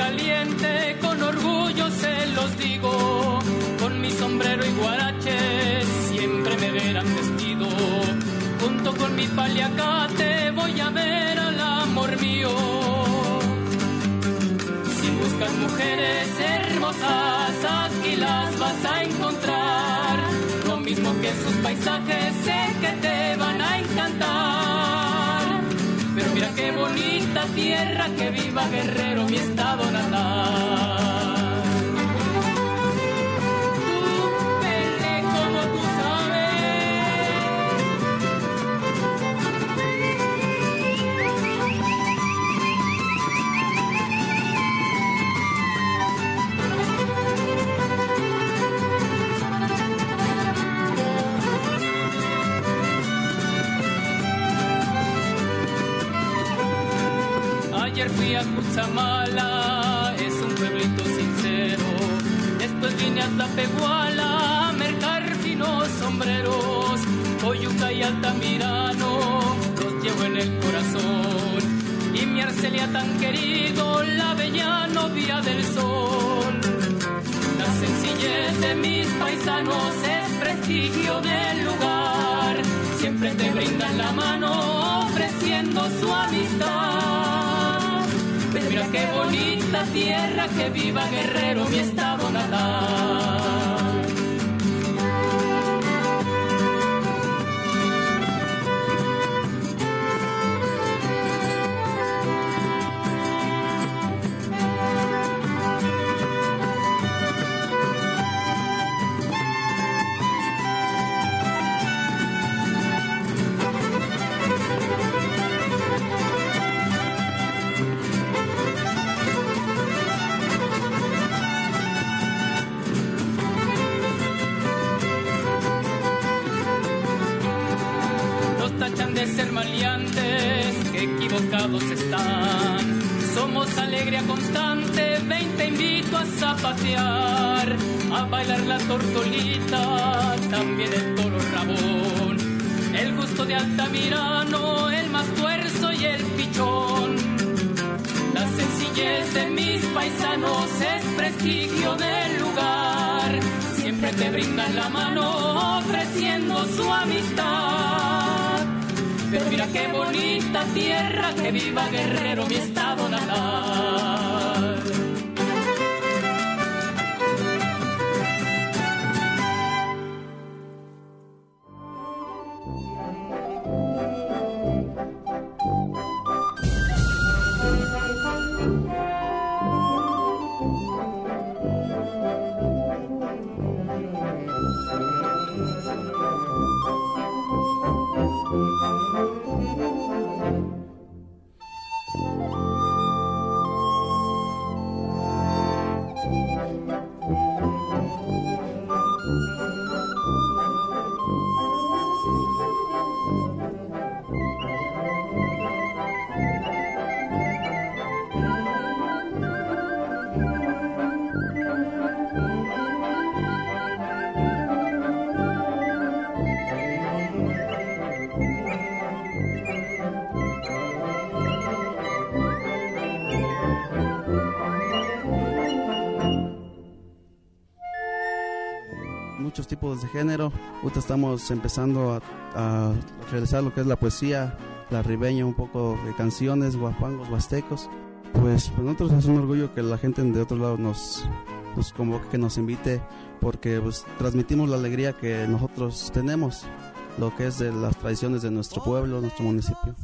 De es prestigio del lugar. Siempre te brindan la mano ofreciendo su amistad pero mira qué bonita tierra, que viva Guerrero, mi estado natal. De género. Ahorita estamos empezando a, realizar lo que es la poesía, la ribeña, un poco de canciones, guapangos, huastecos. Pues para nosotros es un orgullo que la gente de otro lado nos, nos convoque, que nos invite, porque pues, transmitimos la alegría que nosotros tenemos, lo que es de las tradiciones de nuestro pueblo, nuestro municipio.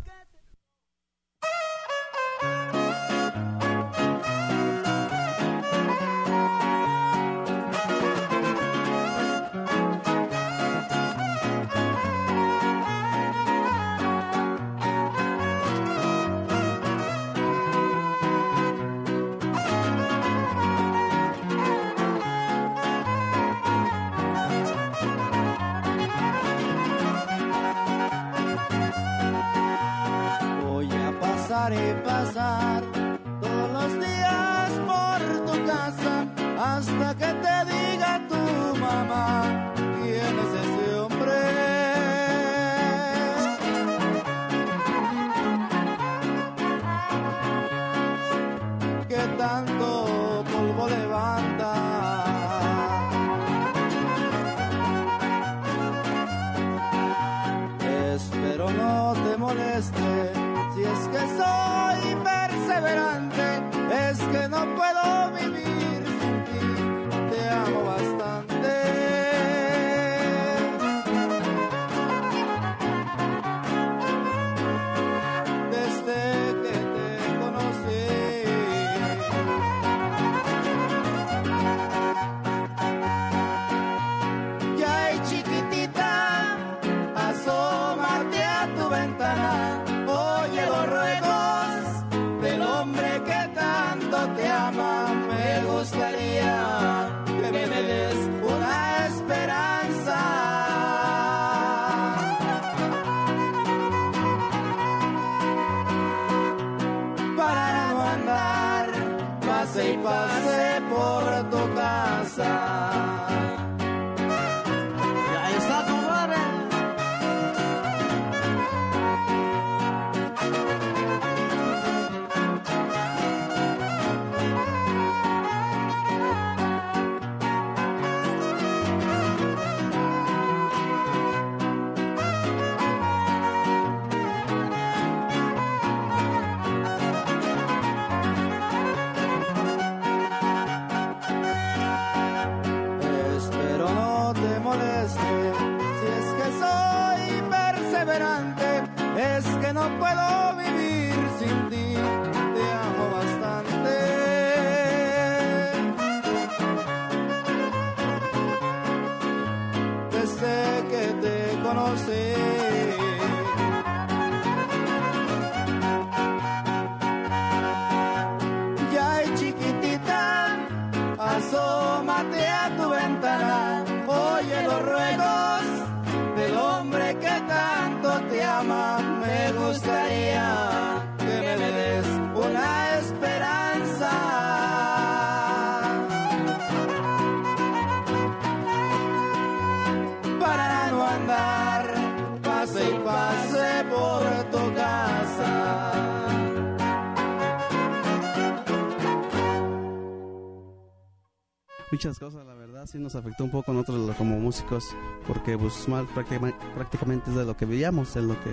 Nos afectó un poco a nosotros como músicos, porque pues mal prácticamente es de lo que veíamos, es lo que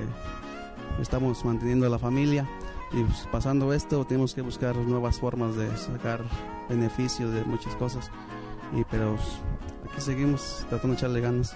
estamos manteniendo la familia y pues, pasando esto tenemos que buscar nuevas formas de sacar beneficios de muchas cosas, y pero pues, aquí seguimos tratando de echarle ganas.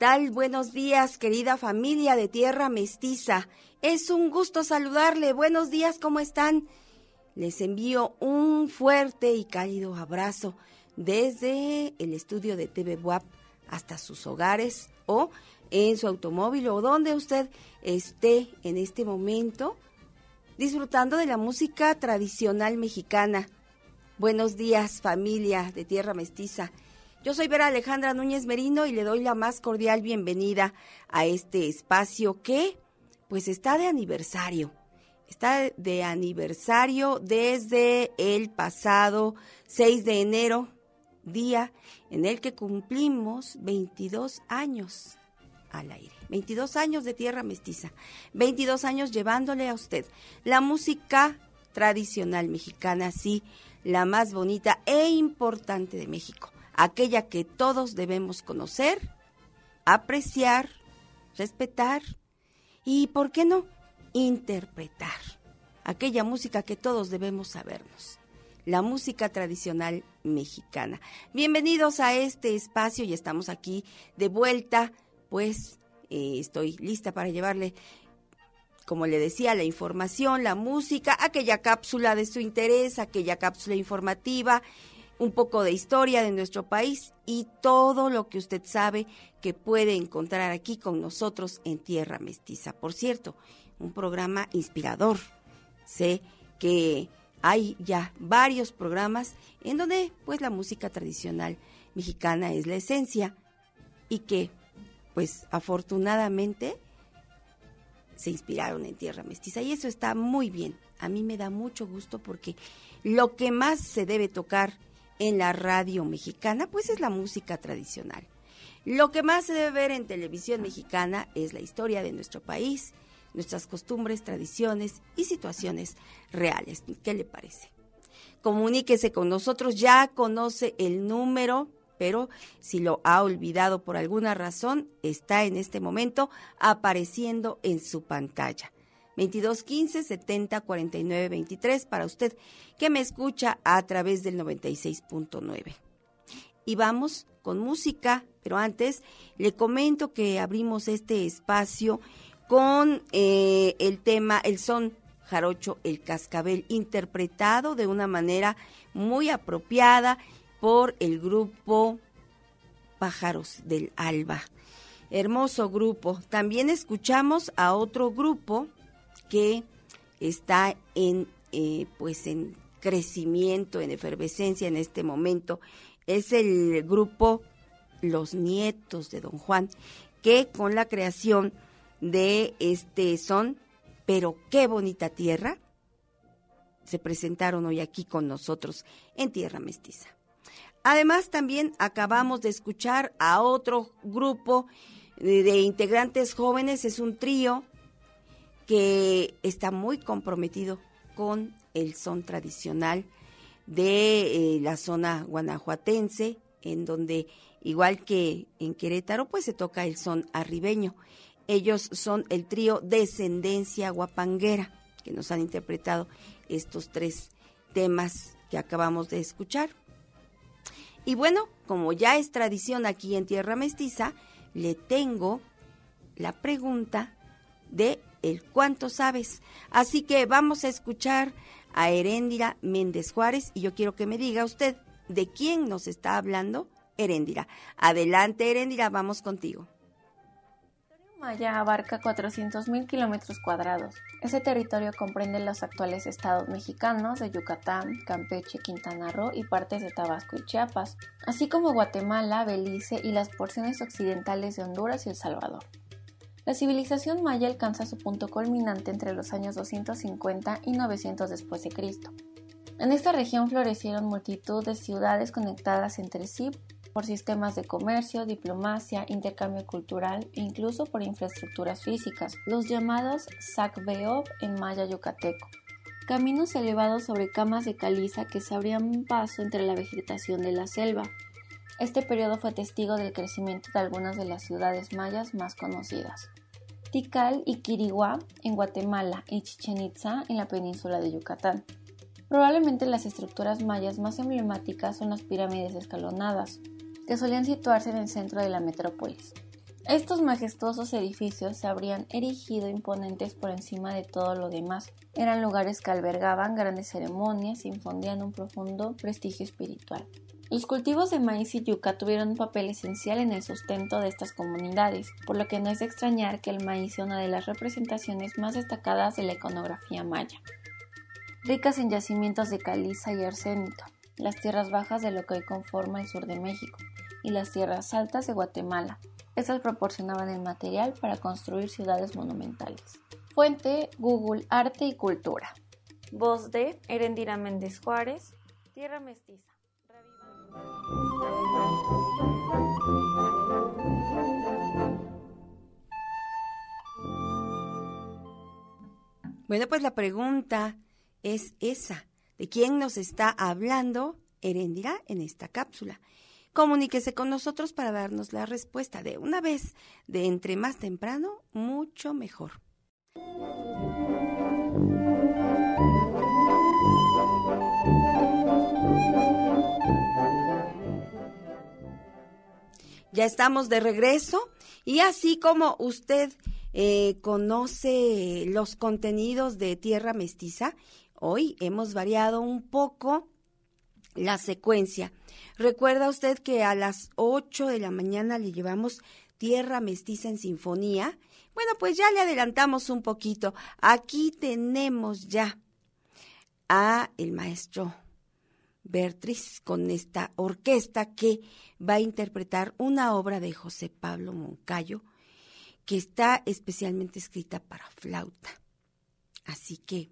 tal? Buenos días, querida familia de Tierra Mestiza. Es un gusto saludarle. Buenos días, ¿cómo están? Les envío un fuerte y cálido abrazo desde el estudio de TV WAP hasta sus hogares o en su automóvil o donde usted esté en este momento disfrutando de la música tradicional mexicana. Buenos días, familia de Tierra Mestiza. Yo soy Vera Alejandra Núñez Merino y le doy la más cordial bienvenida a este espacio que pues está de aniversario. Está de aniversario desde el pasado 6 de enero, día en el que cumplimos 22 años al aire. 22 años de Tierra Mestiza. 22 años llevándole a usted la música tradicional mexicana, sí, la más bonita e importante de México aquella que todos debemos conocer, apreciar, respetar y, ¿por qué no?, interpretar. Aquella música que todos debemos sabernos, la música tradicional mexicana. Bienvenidos a este espacio y estamos aquí de vuelta, pues eh, estoy lista para llevarle como le decía, la información, la música, aquella cápsula de su interés, aquella cápsula informativa un poco de historia de nuestro país y todo lo que usted sabe que puede encontrar aquí con nosotros en Tierra Mestiza. Por cierto, un programa inspirador. Sé que hay ya varios programas en donde pues la música tradicional mexicana es la esencia y que pues afortunadamente se inspiraron en Tierra Mestiza y eso está muy bien. A mí me da mucho gusto porque lo que más se debe tocar en la radio mexicana, pues es la música tradicional. Lo que más se debe ver en televisión mexicana es la historia de nuestro país, nuestras costumbres, tradiciones y situaciones reales. ¿Qué le parece? comuníquese con nosotros, ya conoce el número, pero si lo ha olvidado por alguna razón, está en este momento apareciendo en su pantalla. 2215 70 49 23 para usted que me escucha a través del 96.9. Y vamos con música, pero antes le comento que abrimos este espacio con eh, el tema El son jarocho El Cascabel, interpretado de una manera muy apropiada por el grupo Pájaros del Alba. Hermoso grupo. También escuchamos a otro grupo que está en eh, pues en crecimiento, en efervescencia en este momento. Es el grupo Los Nietos de Don Juan, que con la creación de este son pero qué bonita tierra, se presentaron hoy aquí con nosotros en Tierra Mestiza. Además, también acabamos de escuchar a otro grupo de, integrantes jóvenes, es un trío que está muy comprometido con el son tradicional de eh, la zona guanajuatense, en donde, igual que en Querétaro, pues se toca el son arribeño. Ellos son el trío Descendencia Guapanguera, que nos han interpretado estos tres temas que acabamos de escuchar. Y bueno, como ya es tradición aquí en Tierra Mestiza, le tengo la pregunta de el cuánto sabes. Así que vamos a escuchar a Heréndira Méndez Juárez y yo quiero que me diga usted de quién nos está hablando Heréndira. Adelante Heréndira, vamos contigo. Maya abarca 400.000 kilómetros cuadrados. Ese territorio comprende los actuales estados mexicanos de Yucatán, Campeche, Quintana Roo y partes de Tabasco y Chiapas, así como Guatemala, Belice y las porciones occidentales de Honduras y El Salvador. La civilización maya alcanza su punto culminante entre los años 250 y 900 después de Cristo. En esta región florecieron multitud de ciudades conectadas entre sí por sistemas de comercio, diplomacia, intercambio cultural e incluso por infraestructuras físicas, los llamados Sacbeob en maya yucateco. Caminos elevados sobre camas de caliza que se abrían paso entre la vegetación de la selva. Este periodo fue testigo del crecimiento de algunas de las ciudades mayas más conocidas. Tikal y Quiriguá en Guatemala y Chichen Itza en la península de Yucatán. Probablemente las estructuras mayas más emblemáticas son las pirámides escalonadas, que solían situarse en el centro de la metrópolis. Estos majestuosos edificios se habrían erigido imponentes por encima de todo lo demás. Eran lugares que albergaban grandes ceremonias y infundían un profundo prestigio espiritual. Los cultivos de maíz y yuca tuvieron un papel esencial en el sustento de estas comunidades, por lo que no es de extrañar que el maíz sea una de las representaciones más destacadas de la iconografía maya. Ricas en yacimientos de caliza y arsénito, las tierras bajas de lo que hoy conforma el sur de México, y las tierras altas de Guatemala. Estas proporcionaban el material para construir ciudades monumentales. Fuente Google Arte y Cultura. Voz de Erendira Méndez Juárez, Tierra Mestiza. Bueno, pues la pregunta es esa. ¿De quién nos está hablando Erendira en esta cápsula? comuníquese con nosotros para darnos la respuesta de una vez, de entre más temprano, mucho mejor. Ya estamos de regreso y así como usted eh, conoce los contenidos de Tierra Mestiza, hoy hemos variado un poco la secuencia. Recuerda usted que a las 8 de la mañana le llevamos Tierra Mestiza en Sinfonía. Bueno, pues ya le adelantamos un poquito. Aquí tenemos ya a el maestro Bertriz con esta orquesta que va a interpretar una obra de José Pablo Moncayo que está especialmente escrita para flauta. Así que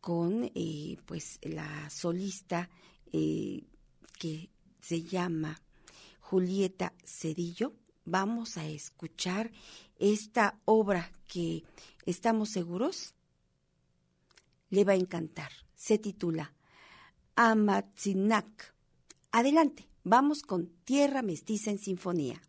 con eh, pues la solista eh, que se llama Julieta Cedillo. Vamos a escuchar esta obra que estamos seguros le va a encantar. Se titula Amatzinac. Adelante, vamos con Tierra Mestiza en Sinfonía.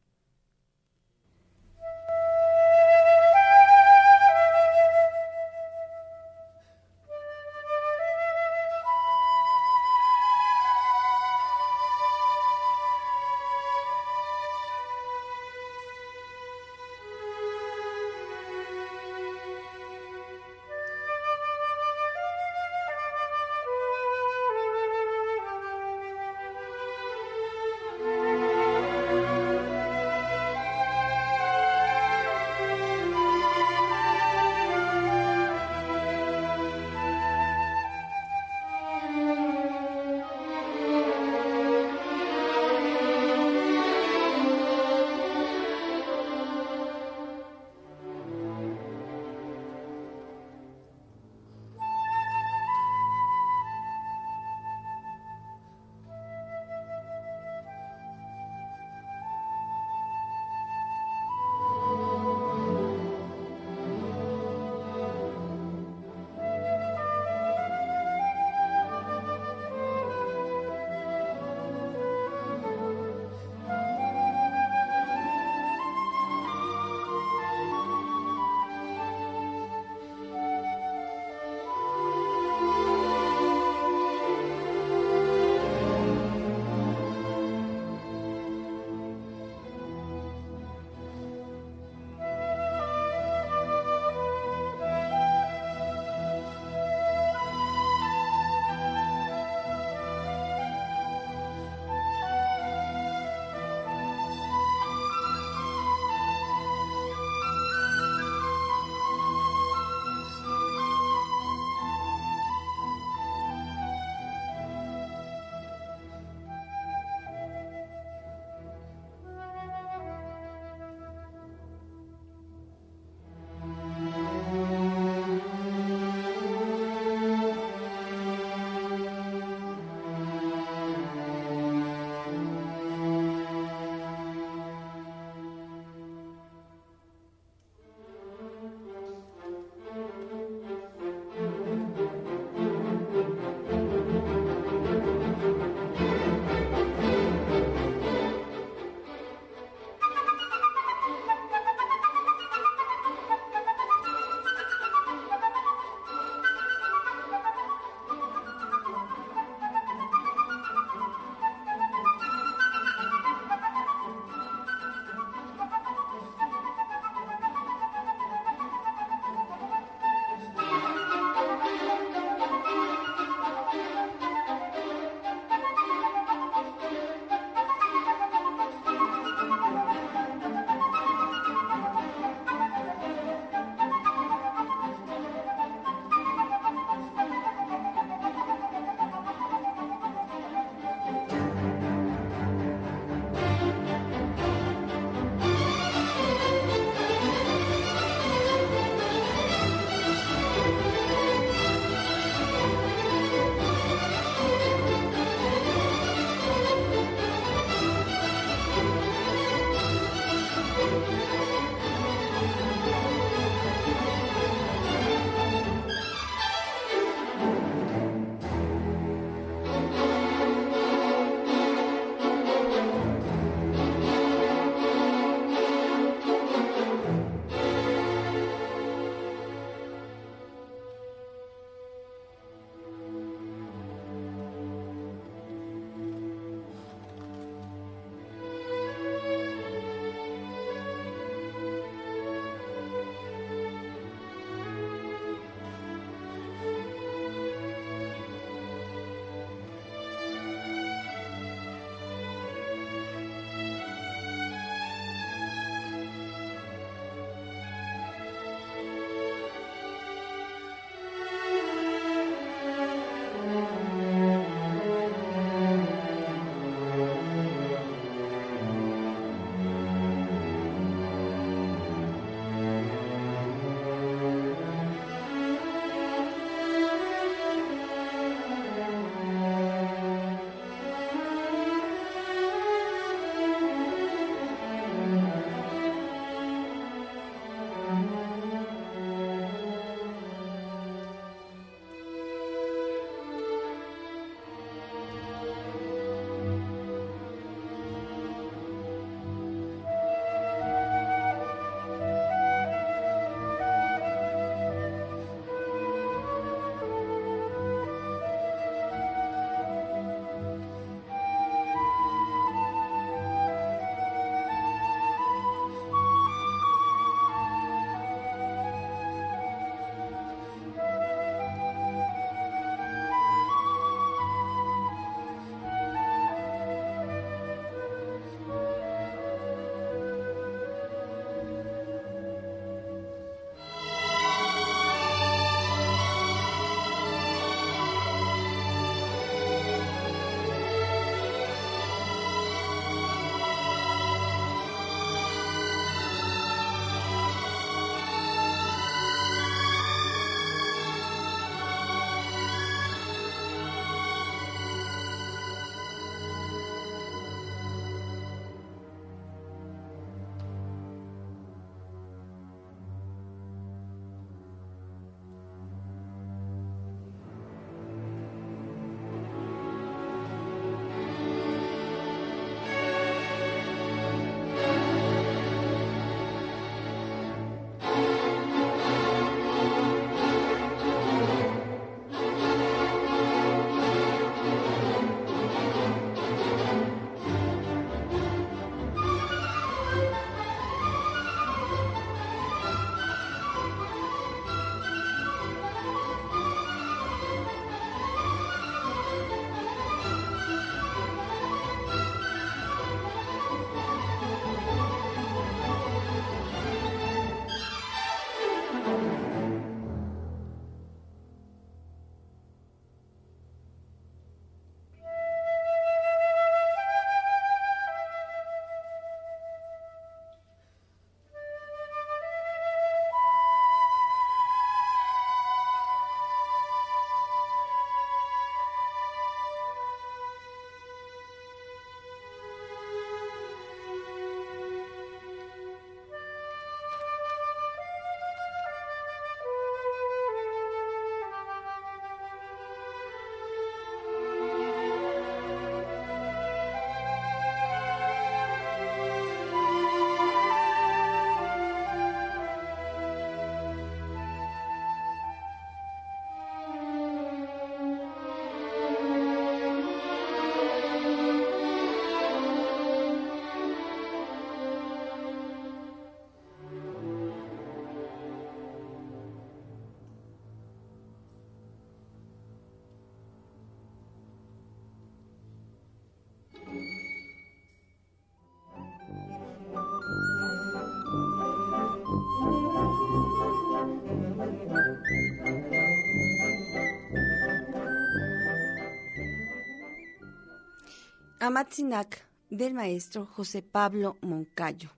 Amatzinac del maestro José Pablo Moncayo.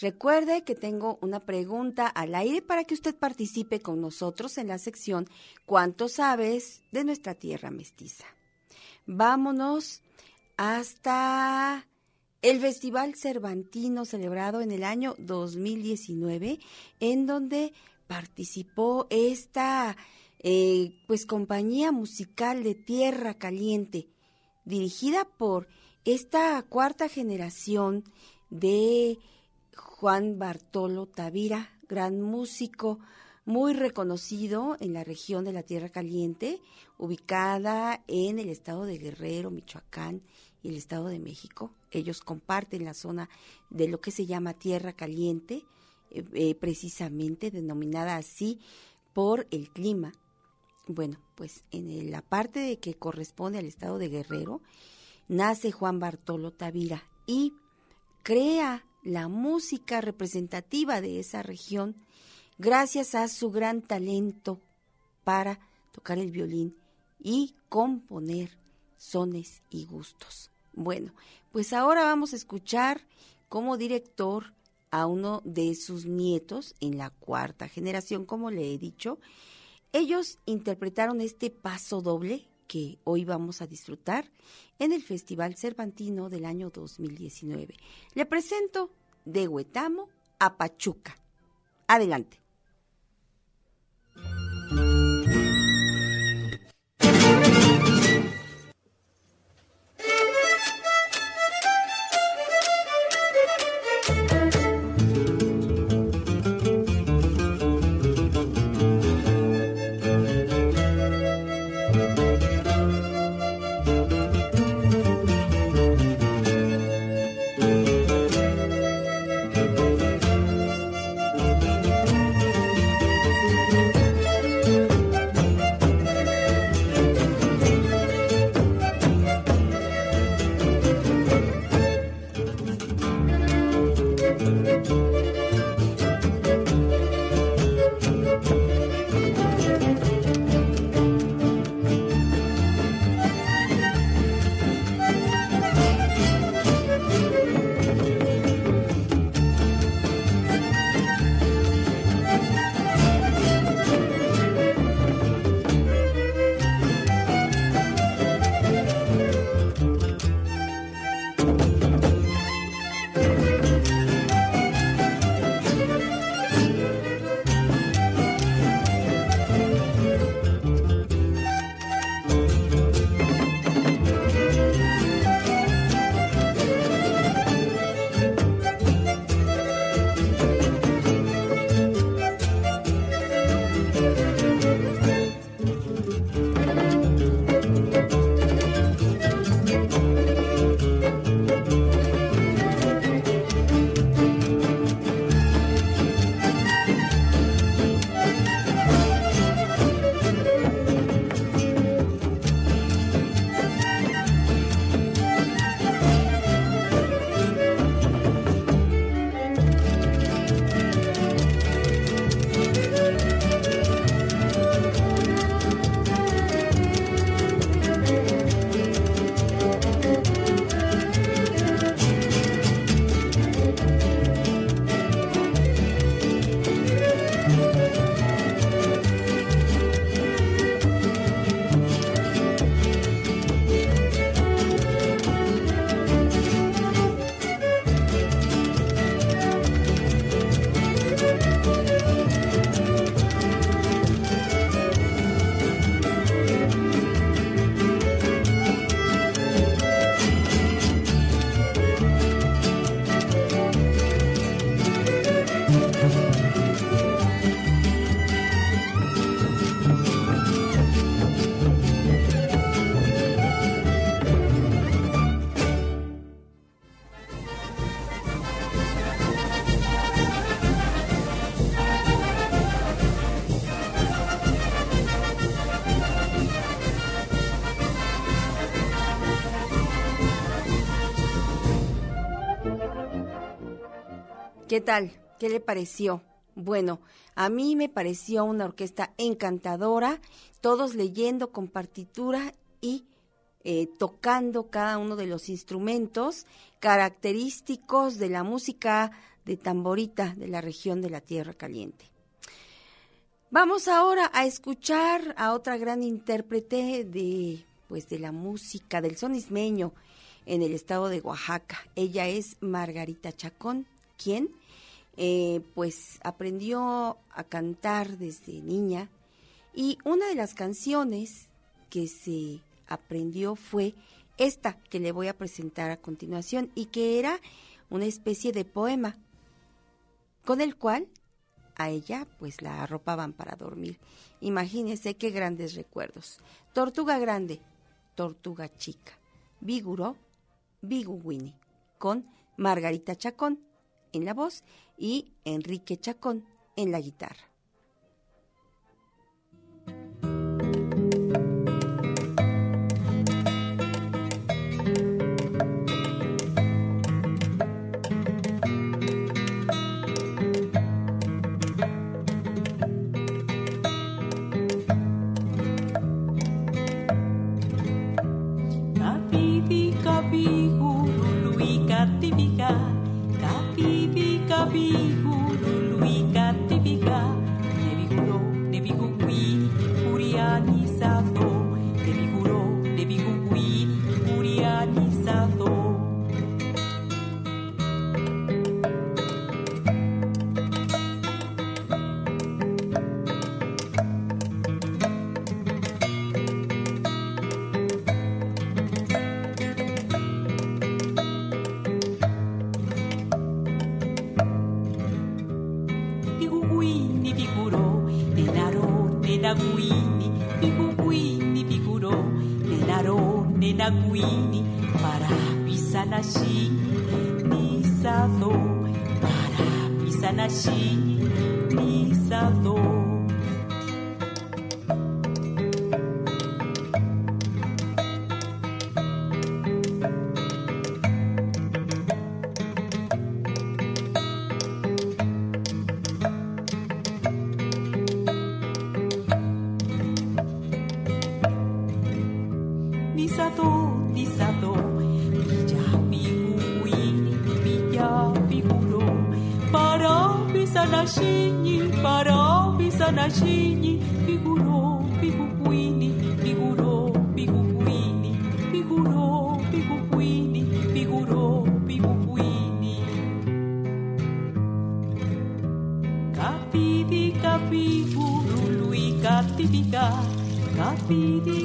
Recuerde que tengo una pregunta al aire para que usted participe con nosotros en la sección ¿Cuánto sabes de nuestra tierra mestiza? Vámonos hasta el Festival Cervantino celebrado en el año 2019, en donde participó esta eh, pues compañía musical de Tierra Caliente, dirigida por esta cuarta generación de Juan Bartolo Tavira, gran músico muy reconocido en la región de la Tierra Caliente, ubicada en el estado de Guerrero, Michoacán y el estado de México. Ellos comparten la zona de lo que se llama Tierra Caliente, eh, eh, precisamente denominada así por el clima. Bueno, pues en la parte de que corresponde al estado de Guerrero, nace Juan Bartolo Tavira y crea la música representativa de esa región gracias a su gran talento para tocar el violín y componer sones y gustos. Bueno, pues ahora vamos a escuchar como director a uno de sus nietos en la cuarta generación, como le he dicho. Ellos interpretaron este paso doble que hoy vamos a disfrutar en el Festival Cervantino del año 2019. Le presento de Huetamo a Pachuca. Adelante. ¿Qué tal? ¿Qué le pareció? Bueno, a mí me pareció una orquesta encantadora, todos leyendo con partitura y eh, tocando cada uno de los instrumentos característicos de la música de tamborita de la región de la Tierra Caliente. Vamos ahora a escuchar a otra gran intérprete de pues de la música del son ismeño en el estado de Oaxaca. Ella es Margarita Chacón, quien eh, pues aprendió a cantar desde niña y una de las canciones que se aprendió fue esta que le voy a presentar a continuación y que era una especie de poema con el cual a ella pues la arropaban para dormir. Imagínese qué grandes recuerdos. Tortuga grande, tortuga chica. Viguro, Biguwini, con Margarita Chacón en la voz y Enrique Chacón en la guitarra. Lady.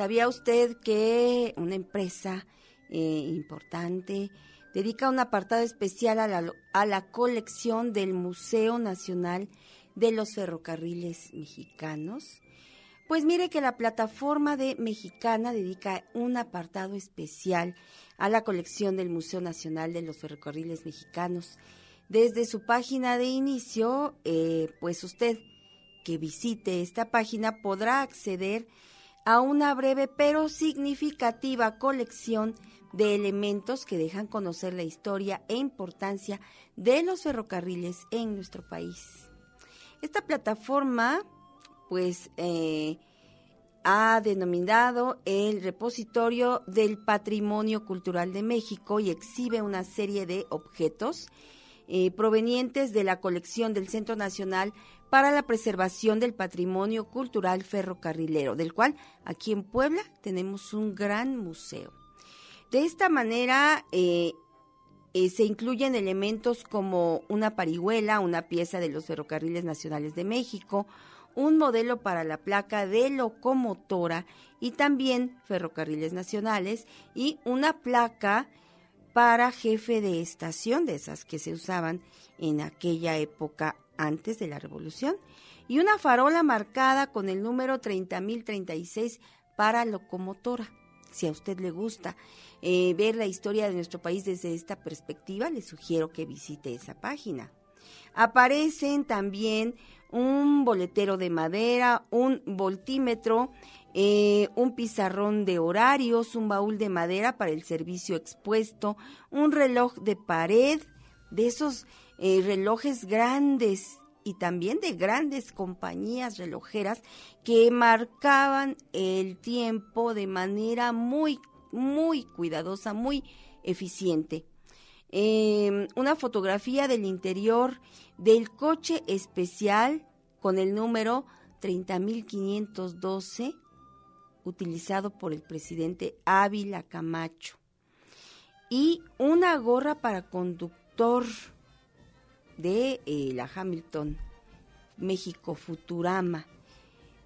¿Sabía usted que una empresa eh, importante dedica un apartado especial a la, a la colección del Museo Nacional de los Ferrocarriles Mexicanos? Pues mire que la plataforma de Mexicana dedica un apartado especial a la colección del Museo Nacional de los Ferrocarriles Mexicanos. Desde su página de inicio, eh, pues usted que visite esta página podrá acceder a una breve pero significativa colección de elementos que dejan conocer la historia e importancia de los ferrocarriles en nuestro país. Esta plataforma, pues, eh, ha denominado el repositorio del Patrimonio Cultural de México y exhibe una serie de objetos eh, provenientes de la colección del Centro Nacional para la preservación del patrimonio cultural ferrocarrilero, del cual aquí en Puebla tenemos un gran museo. De esta manera eh, eh, se incluyen elementos como una parihuela, una pieza de los ferrocarriles nacionales de México, un modelo para la placa de locomotora y también ferrocarriles nacionales y una placa para jefe de estación de esas que se usaban en aquella época antes de la revolución y una farola marcada con el número 30.036 para locomotora. Si a usted le gusta eh, ver la historia de nuestro país desde esta perspectiva, le sugiero que visite esa página. Aparecen también un boletero de madera, un voltímetro, eh, un pizarrón de horarios, un baúl de madera para el servicio expuesto, un reloj de pared, de esos eh, relojes grandes y también de grandes compañías relojeras que marcaban el tiempo de manera muy, muy cuidadosa, muy eficiente. Em, una fotografía del interior del coche especial con el número 30.512 utilizado por el presidente Ávila Camacho y una gorra para conductor de eh, la Hamilton México Futurama.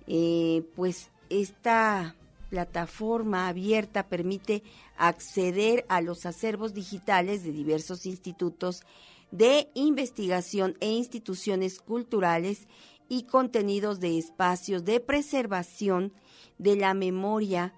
Eh, pues esta plataforma abierta permite acceder a los acervos digitales de diversos institutos de investigación e instituciones culturales y contenidos de espacios de preservación de la memoria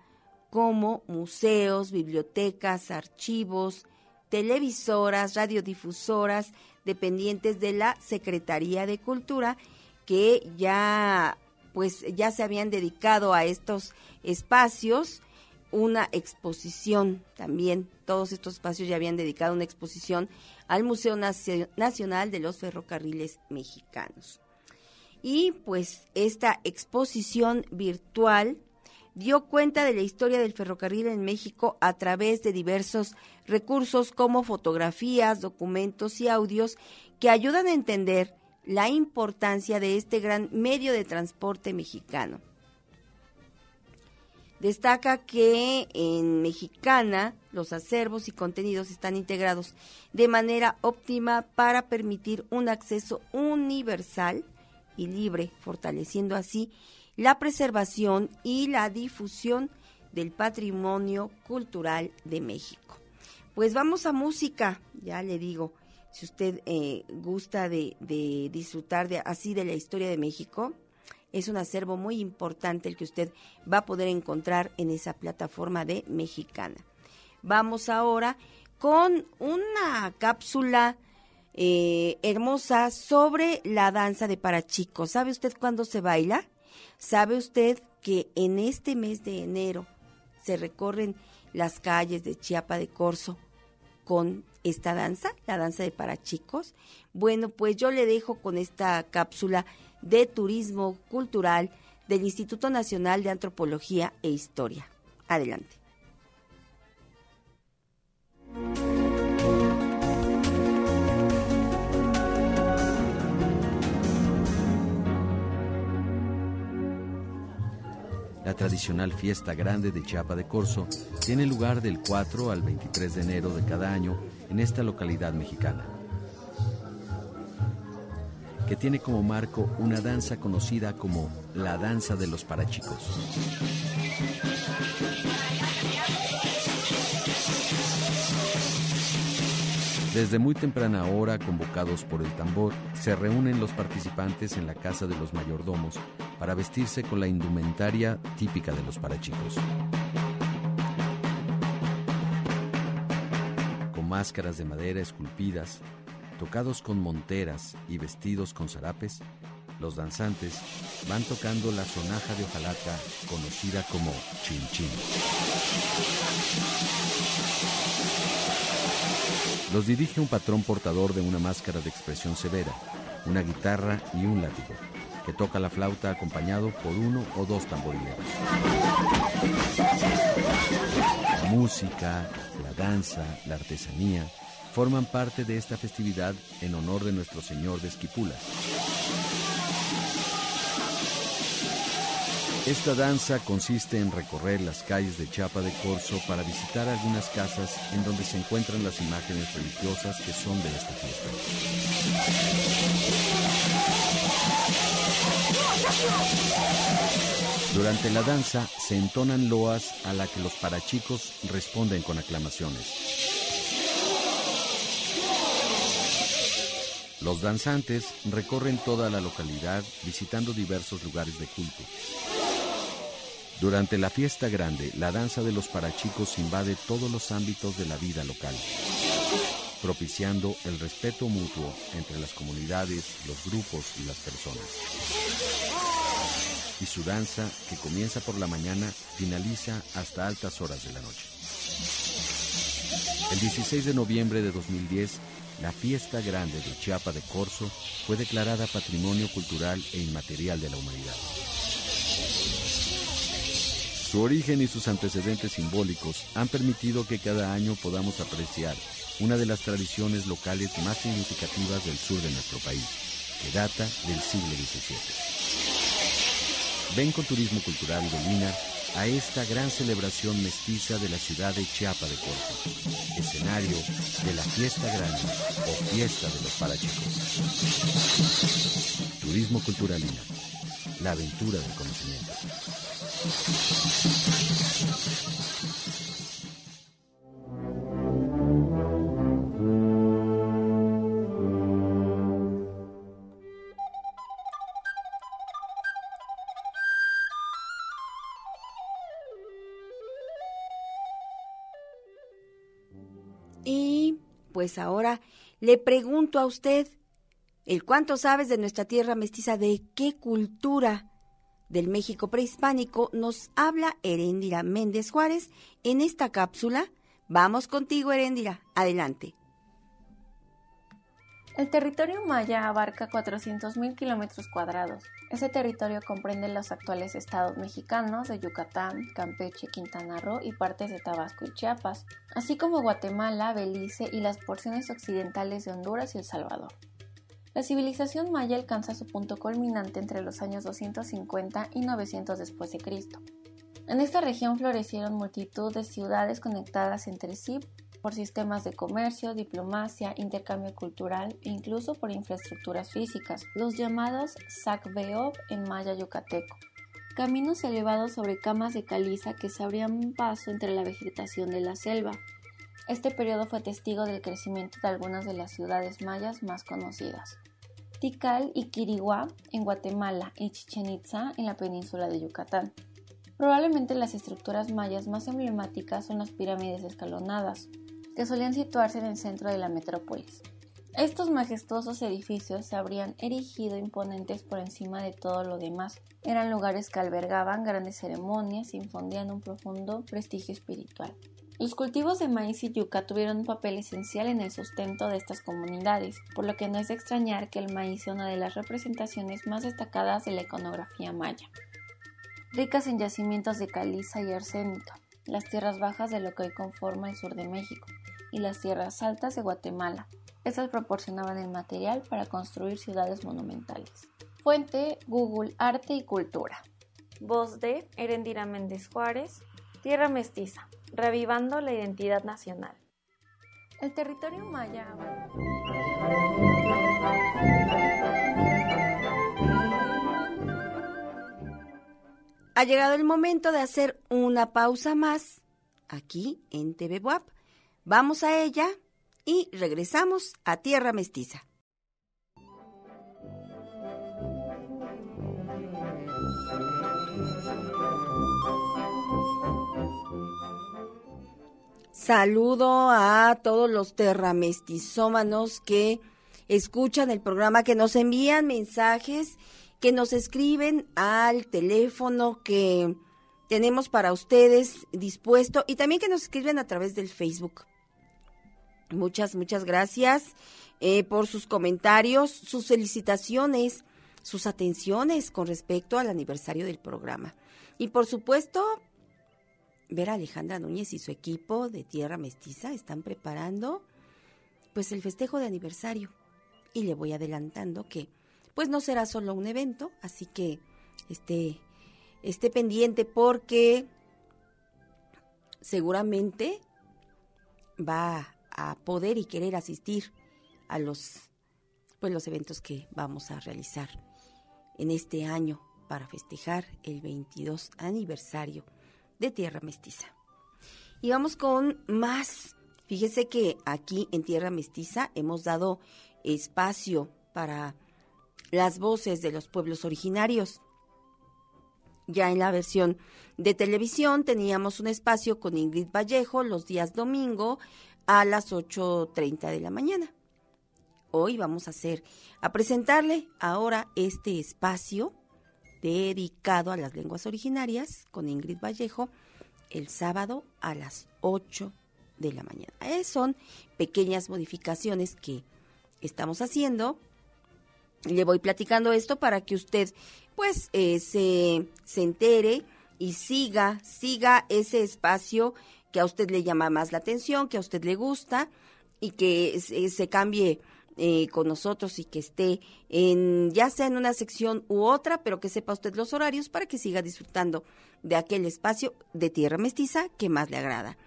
como museos, bibliotecas, archivos, televisoras, radiodifusoras, dependientes de la Secretaría de Cultura que ya pues ya se habían dedicado a estos espacios una exposición también todos estos espacios ya habían dedicado una exposición al Museo Nacional de los Ferrocarriles Mexicanos. Y pues esta exposición virtual dio cuenta de la historia del ferrocarril en México a través de diversos recursos como fotografías, documentos y audios que ayudan a entender la importancia de este gran medio de transporte mexicano. Destaca que en Mexicana los acervos y contenidos están integrados de manera óptima para permitir un acceso universal y libre, fortaleciendo así la preservación y la difusión del patrimonio cultural de México. Pues vamos a música, ya le digo, si usted eh, gusta de, disfrutar de, así de la historia de México, es un acervo muy importante el que usted va a poder encontrar en esa plataforma de Mexicana. Vamos ahora con una cápsula eh, hermosa sobre la danza de parachicos. ¿Sabe usted cuándo se baila? ¿Sabe usted que en este mes de enero se recorren las calles de Chiapa de Corzo con esta danza, la danza de parachicos? Bueno, pues yo le dejo con esta cápsula de turismo cultural del Instituto Nacional de Antropología e Historia. Adelante. La tradicional fiesta grande de Chiapa de Corzo tiene lugar del 4 al 23 de enero de cada año en esta localidad mexicana, que tiene como marco una danza conocida como la danza de los parachicos. Desde muy temprana hora, convocados por el tambor, se reúnen los participantes en la casa de los mayordomos para vestirse con la indumentaria típica de los parachicos. Con máscaras de madera esculpidas, tocados con monteras y vestidos con zarapes, los danzantes van tocando la sonaja de hojalata conocida como chin chin. Los dirige un patrón portador de una máscara de expresión severa, una guitarra y un látigo, que toca la flauta acompañado por uno o dos tamborileros. La música, la danza, la artesanía forman parte de esta festividad en honor de nuestro Señor de Esquipulas. Esta danza consiste en recorrer las calles de Chiapa de Corzo para visitar algunas casas en donde se encuentran las imágenes religiosas que son de esta fiesta. Durante la danza se entonan loas a la que los parachicos responden con aclamaciones. Los danzantes recorren toda la localidad visitando diversos lugares de culto. Durante la fiesta grande, la danza de los parachicos invade todos los ámbitos de la vida local, propiciando el respeto mutuo entre las comunidades, los grupos y las personas. Y su danza, que comienza por la mañana, finaliza hasta altas horas de la noche. El 16 de noviembre de 2010, la fiesta grande de Chiapa de Corzo fue declarada Patrimonio Cultural e Inmaterial de la Humanidad. Su origen y sus antecedentes simbólicos han permitido que cada año podamos apreciar una de las tradiciones locales más significativas del sur de nuestro país, que data del siglo XVII. Ven con Turismo Cultural de Lina a esta gran celebración mestiza de la ciudad de Chiapa de Corzo, escenario de la fiesta grande o fiesta de los parachicos. Turismo Cultural Lina, la aventura del conocimiento. Y pues ahora le pregunto a usted, ¿el cuánto sabes de nuestra tierra mestiza? ¿De qué cultura del México prehispánico nos habla Heréndira Méndez Juárez en esta cápsula? Vamos contigo, Heréndira. Adelante. El territorio maya abarca 400.000 kilómetros cuadrados. Ese territorio comprende los actuales estados mexicanos de Yucatán, Campeche, Quintana Roo y partes de Tabasco y Chiapas, así como Guatemala, Belice y las porciones occidentales de Honduras y El Salvador. La civilización maya alcanza su punto culminante entre los años 250 y 900 después de Cristo. En esta región florecieron multitud de ciudades conectadas entre sí por sistemas de comercio, diplomacia, intercambio cultural e incluso por infraestructuras físicas, los llamados Sacbeob en maya yucateco. Caminos elevados sobre camas de caliza que se abrían paso entre la vegetación de la selva. Este periodo fue testigo del crecimiento de algunas de las ciudades mayas más conocidas. Tikal y Quiriguá en Guatemala y Chichen Itza en la península de Yucatán. Probablemente las estructuras mayas más emblemáticas son las pirámides escalonadas, que solían situarse en el centro de la metrópolis. Estos majestuosos edificios se habrían erigido imponentes por encima de todo lo demás. Eran lugares que albergaban grandes ceremonias y infundían un profundo prestigio espiritual. Los cultivos de maíz y yuca tuvieron un papel esencial en el sustento de estas comunidades, por lo que no es de extrañar que el maíz sea una de las representaciones más destacadas de la iconografía maya. Ricas en yacimientos de caliza y arsénica, las tierras bajas de lo que hoy conforma el sur de México y las tierras altas de Guatemala. Estas proporcionaban el material para construir ciudades monumentales. Fuente Google Arte y Cultura. Voz de Erendira Méndez Juárez. Tierra Mestiza. Revivando la identidad nacional. El territorio maya. Ha llegado el momento de hacer una pausa más aquí en TV WAP. Vamos a ella y regresamos a Tierra Mestiza. Saludo a todos los terramestizómanos que escuchan el programa, que nos envían mensajes, que nos escriben al teléfono que tenemos para ustedes dispuesto y también que nos escriben a través del Facebook. Muchas, muchas gracias eh, por sus comentarios, sus felicitaciones, sus atenciones con respecto al aniversario del programa. Y por supuesto, ver a Alejandra Núñez y su equipo de Tierra Mestiza están preparando pues el festejo de aniversario. Y le voy adelantando que pues no será solo un evento, así que este esté pendiente porque seguramente va a poder y querer asistir a los pues los eventos que vamos a realizar en este año para festejar el 22 aniversario de Tierra Mestiza. Y vamos con más. Fíjese que aquí en Tierra Mestiza hemos dado espacio para las voces de los pueblos originarios. Ya en la versión de televisión teníamos un espacio con Ingrid Vallejo los días domingo a las 8.30 de la mañana. Hoy vamos a hacer, a presentarle ahora este espacio dedicado a las lenguas originarias con Ingrid Vallejo el sábado a las 8 de la mañana. Eh, son pequeñas modificaciones que estamos haciendo. Le voy platicando esto para que usted pues eh, se, se entere y siga, siga ese espacio que a usted le llama más la atención, que a usted le gusta y que se, cambie eh, con nosotros y que esté en ya sea en una sección u otra, pero que sepa usted los horarios para que siga disfrutando de aquel espacio de tierra mestiza que más le agrada.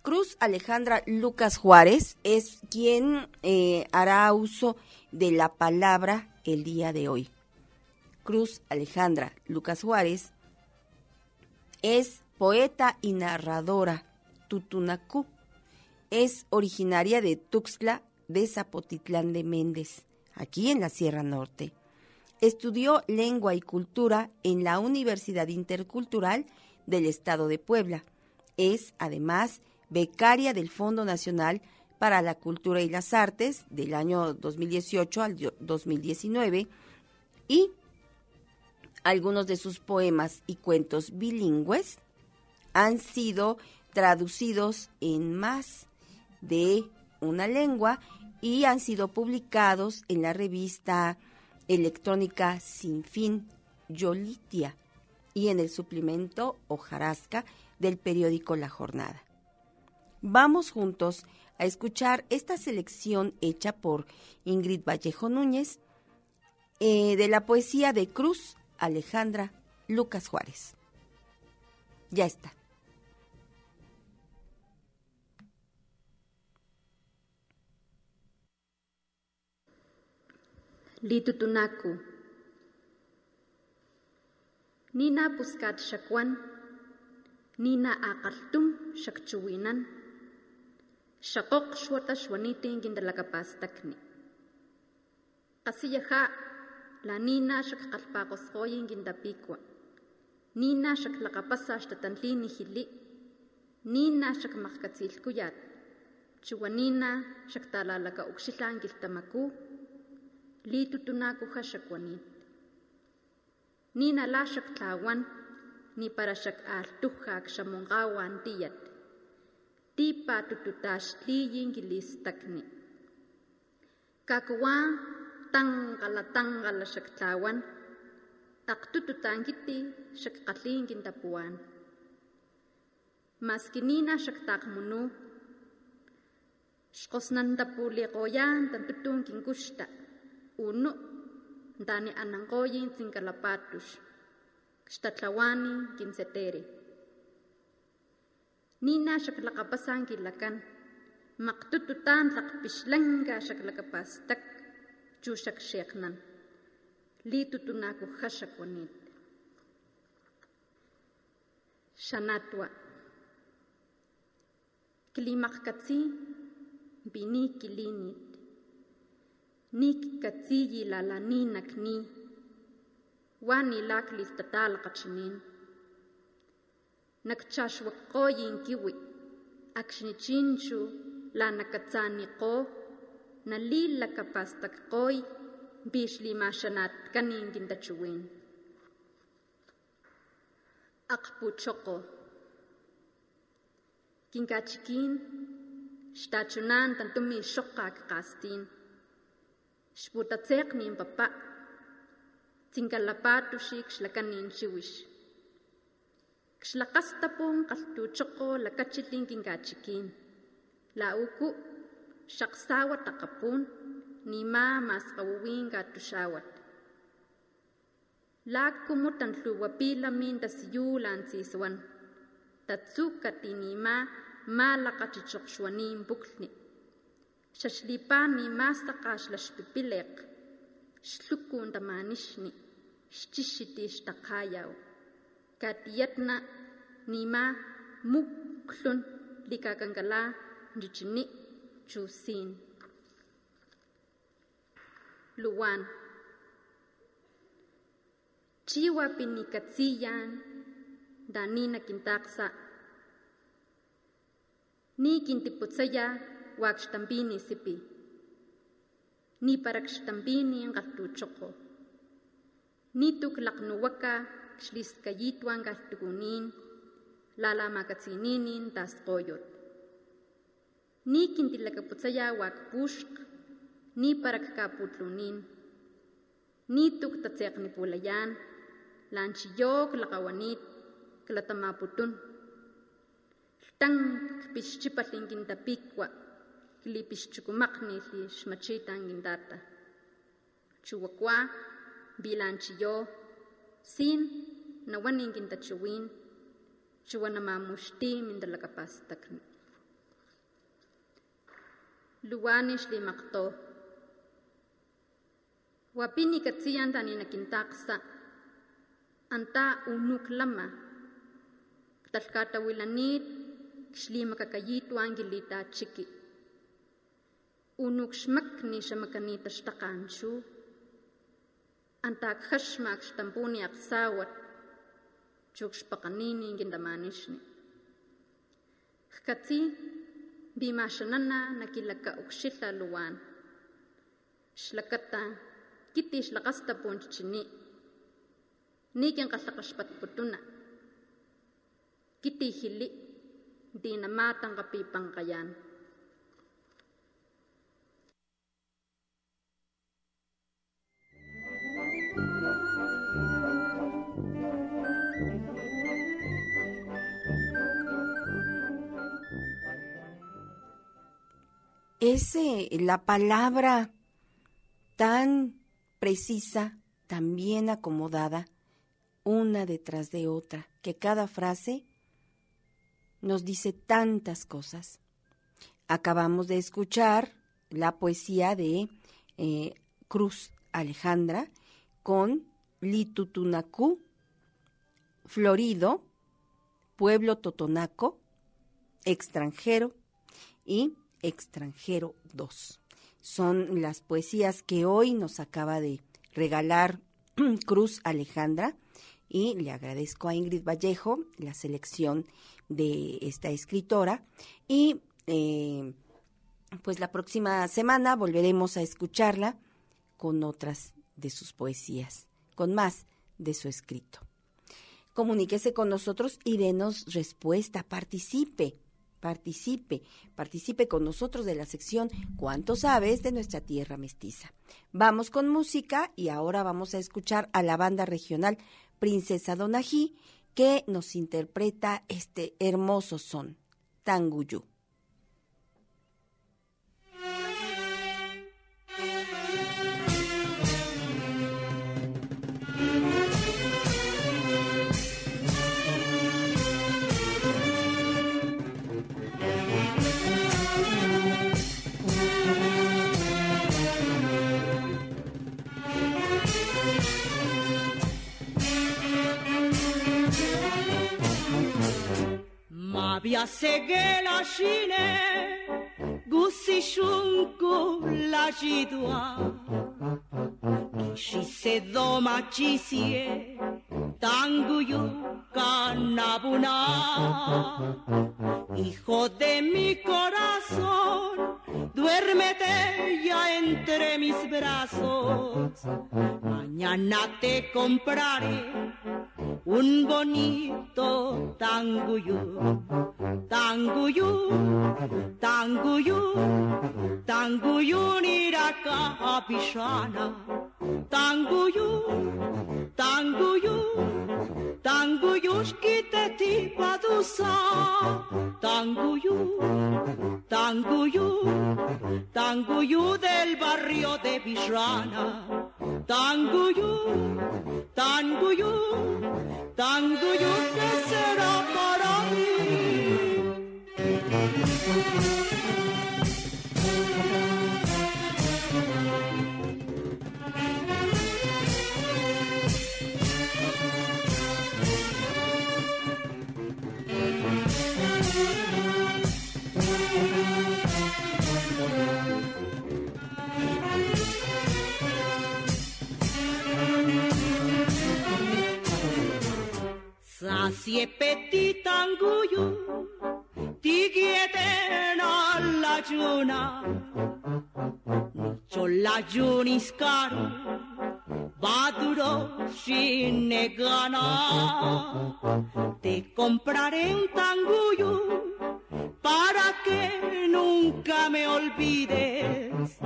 Cruz Alejandra Lucas Juárez es quien eh, hará uso de la palabra el día de hoy. Cruz Alejandra Lucas Juárez es poeta y narradora tutunacú. Es originaria de Tuxtla de Zapotitlán de Méndez, aquí en la Sierra Norte. Estudió lengua y cultura en la Universidad Intercultural del Estado de Puebla. Es, además, becaria del Fondo Nacional para la Cultura y las Artes del año 2018 al 2019 y algunos de sus poemas y cuentos bilingües han sido traducidos en más de una lengua y han sido publicados en la revista electrónica Sin Fin Yolitia y en el suplemento Hojarasca del periódico La Jornada. Vamos juntos a escuchar esta selección hecha por Ingrid Vallejo Núñez eh, de la poesía de Cruz Alejandra Lucas Juárez. Ya está. litutunaku. Nina puskat xakwan, nina akaltum xakchuwinan, xakoq xuarta xuanitin gindalakapastakni. Qasiyaja la nina xakqalpaqosqoyin gindapikwa, nina xaklaqapasa xtatantli nijili, nina xakmajkatsilhkuyat, chuwa nina xaktalalaka uxilhan kilhtamaku, litutunakuj xakuanit nin ala xaktlawan ni parashak altuhak shamungawan diyat. Ti patututas li para xakaltuja xamonqawan tiyat tipa tututaxtliyin quilistakni kakua tankala tankala xaktlawan aktututanquiti xakkgatlin kintapuwan maski nina xaktaqmunu xqosnantapulikgoyan tantutun kinkuxta. Uno dani anangoyin tsinkalapatus xtatlawani kinseteri nina xaklakapasan kilakan maqtututan tlaqpixlanka xaklakapastak chu xakxeqnan litutunaku jaxakuanit xanatwa kilimaqkatsi bini kilinit nik katsiyi lalaninnak ni wan ilak liltatalakachinin nakchaxuakkoyin kiwi akxnichinchu lanakatsaniqo nalilakapastakqoi bixlimaxanatkanin kintachiwin akpuchoqo kinkachikin xtachunantan tumixoqa kqastin Xputatzekmi inpapa, tsinkalapatuxi xlakanin xiwix. Xlakastapun kaltuchoko lakachilin kinkachikin. La uku xaksawa takapun nima maskawawin katuxawat. Lakumu tantluwapilamin tasiyulan siswan. Tatsuka tinima malakachichokxuanin puklni. Xaxlipani mastaqa xlaxpipiliq, xlukun tamanixni, xchixiti xtakhayaw, katiyatna nima mukhlun likakankala chichini chusin. Luwan. Chiwapi nikatsiyan da ni nakintaqsa ni kintiputsaya waxtampini sipi. Niparak xtampini ngaltuchoko. Nituk laknuwaka xliskayituan galtukunin, lalamagatsininin tasqoyot. Ni tilakaputsaya wakpushk, niparak kaputlunin. Nituk tatseknipulayan, lanchiyok lakawanit, kalatamaputun. Tang kpixchipalin kintapikwa lipixchukumaqnij xmachitan intata chuwakwa vilanchiyo sin nawanin kintachowin chuwanamamuxti mintalakapastakni luwani xlimakto wapini katsiyan taninakintaqsa anta unuk lama talhkatawilanit xlimakakayituan kilitachiki Unuk shmak ni shamakani tashtakanchu. Antak hashmak shtampuni aksawat. Chukshpakanini gindamanishni. Hkati bimashanana nakilaka ukshita luwan. Shlakata kiti shlakasta punchini. Nikin kaslakashpatputuna. Kiti hili. Di namatang kapipangkayan. kayan. Es eh, la palabra tan precisa, tan bien acomodada, una detrás de otra, que cada frase nos dice tantas cosas. Acabamos de escuchar la poesía de eh, Cruz Alejandra con Litutunacú, Florido, Pueblo Totonaco, extranjero y extranjero 2. Son las poesías que hoy nos acaba de regalar Cruz Alejandra y le agradezco a Ingrid Vallejo la selección de esta escritora y eh, pues la próxima semana volveremos a escucharla con otras de sus poesías, con más de su escrito. Comuníquese con nosotros y denos respuesta, participe participe, participe con nosotros de la sección ¿Cuánto sabes de nuestra tierra mestiza? Vamos con música y ahora vamos a escuchar a la banda regional Princesa Donají que nos interpreta este hermoso son, Tanguyú. Mabia segela shine gusi shunku la jidwa Kishi se doma chisie tanguyu canabuna Hijo de mi corazón duérmete ya entre mis brazos. Mañana te compraré un bonito tanguyú, tanguyú, tanguyú, tanguyú niraka apishana, tanguyú, tanguyú, Tanguyushkite tipadusa, tanguyu, tanguyu, tanguyu del barrio de Vishrana, tanguyu, tanguyu, tanguyu que será para Sasie petit anguyu, tigieten alla giuna, la giuniscaro, baduro shinegana, te compraré un tanguyu para que nunca me olvides.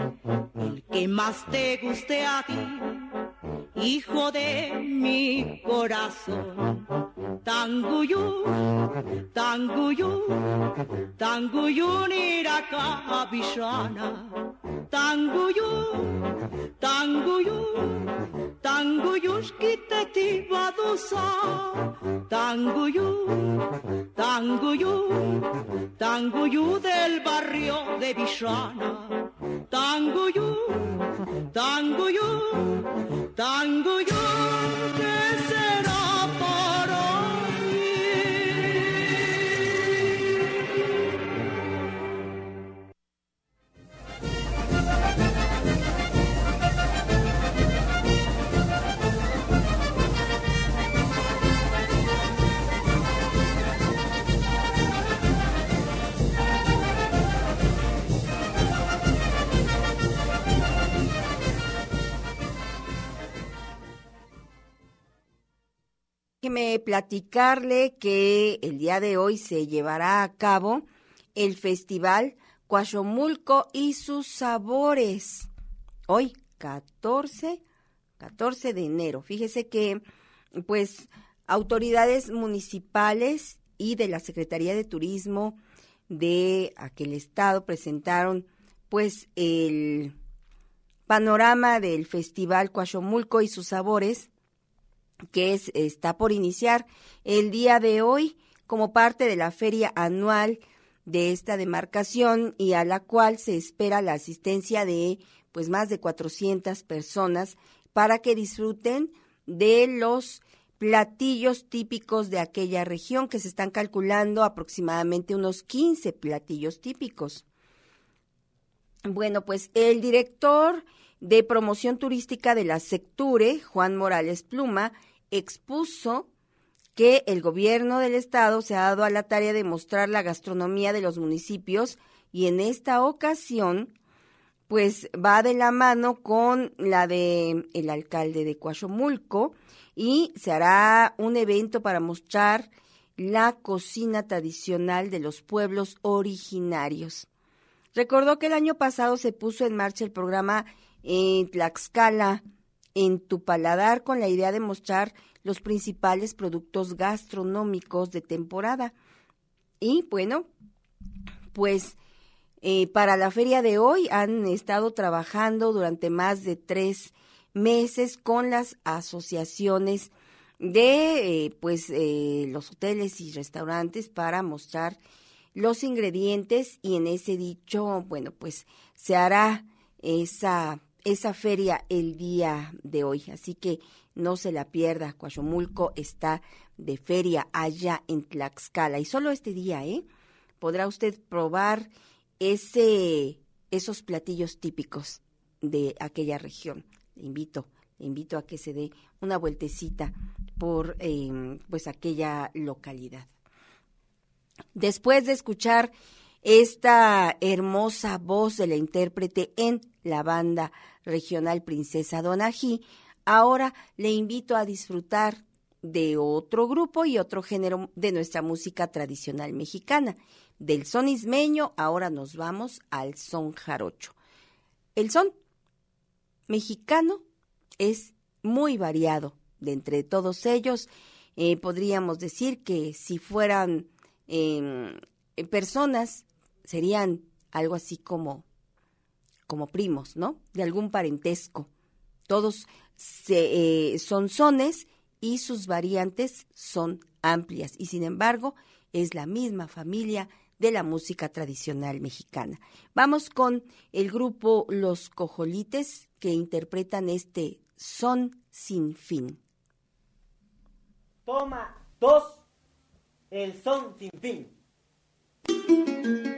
El que más te guste a ti hijo de mi corazón. Tanguyu, tanguyu, tanguyu Tanguyu, tanguyu, tanguyushkite tibadusa. Tanguyu, tanguyu, tanguyu del barrio de Bishana. Tanguyu, tanguyu, tanguyu, ¿qué será para Déjeme platicarle que el día de hoy se llevará a cabo el festival Coachomulco y sus sabores. Hoy, 14, 14 de enero. Fíjese que, pues, autoridades municipales y de la Secretaría de Turismo de aquel estado presentaron, pues, el panorama del festival Coachomulco y sus sabores que es, está por iniciar el día de hoy como parte de la feria anual de esta demarcación y a la cual se espera la asistencia de pues más de 400 personas para que disfruten de los platillos típicos de aquella región que se están calculando aproximadamente unos 15 platillos típicos. Bueno, pues el director de promoción turística de la Secture, Juan Morales Pluma, expuso que el gobierno del estado se ha dado a la tarea de mostrar la gastronomía de los municipios y en esta ocasión pues va de la mano con la de el alcalde de Coachomulco y se hará un evento para mostrar la cocina tradicional de los pueblos originarios. Recordó que el año pasado se puso en marcha el programa en Tlaxcala, en tu paladar, con la idea de mostrar los principales productos gastronómicos de temporada. Y bueno, pues eh, para la feria de hoy han estado trabajando durante más de tres meses con las asociaciones de eh, pues eh, los hoteles y restaurantes para mostrar los ingredientes y en ese dicho bueno pues se hará esa esa feria el día de hoy. Así que no se la pierda. Coachomulco está de feria allá en Tlaxcala. Y solo este día, ¿eh? Podrá usted probar ese, esos platillos típicos de aquella región. Le invito, le invito a que se dé una vueltecita por eh, pues aquella localidad. Después de escuchar esta hermosa voz de la intérprete en la banda regional Princesa Donají, ahora le invito a disfrutar de otro grupo y otro género de nuestra música tradicional mexicana. Del son ismeño, ahora nos vamos al son jarocho. El son mexicano es muy variado. De entre todos ellos, eh, podríamos decir que si fueran em, personas, serían algo así como, como primos, ¿no? De algún parentesco. Todos se, son sones y sus variantes son amplias y sin embargo es la misma familia de la música tradicional mexicana. Vamos con el grupo Los Cojolites que interpretan este Son sin fin. Toma dos, el son sin fin.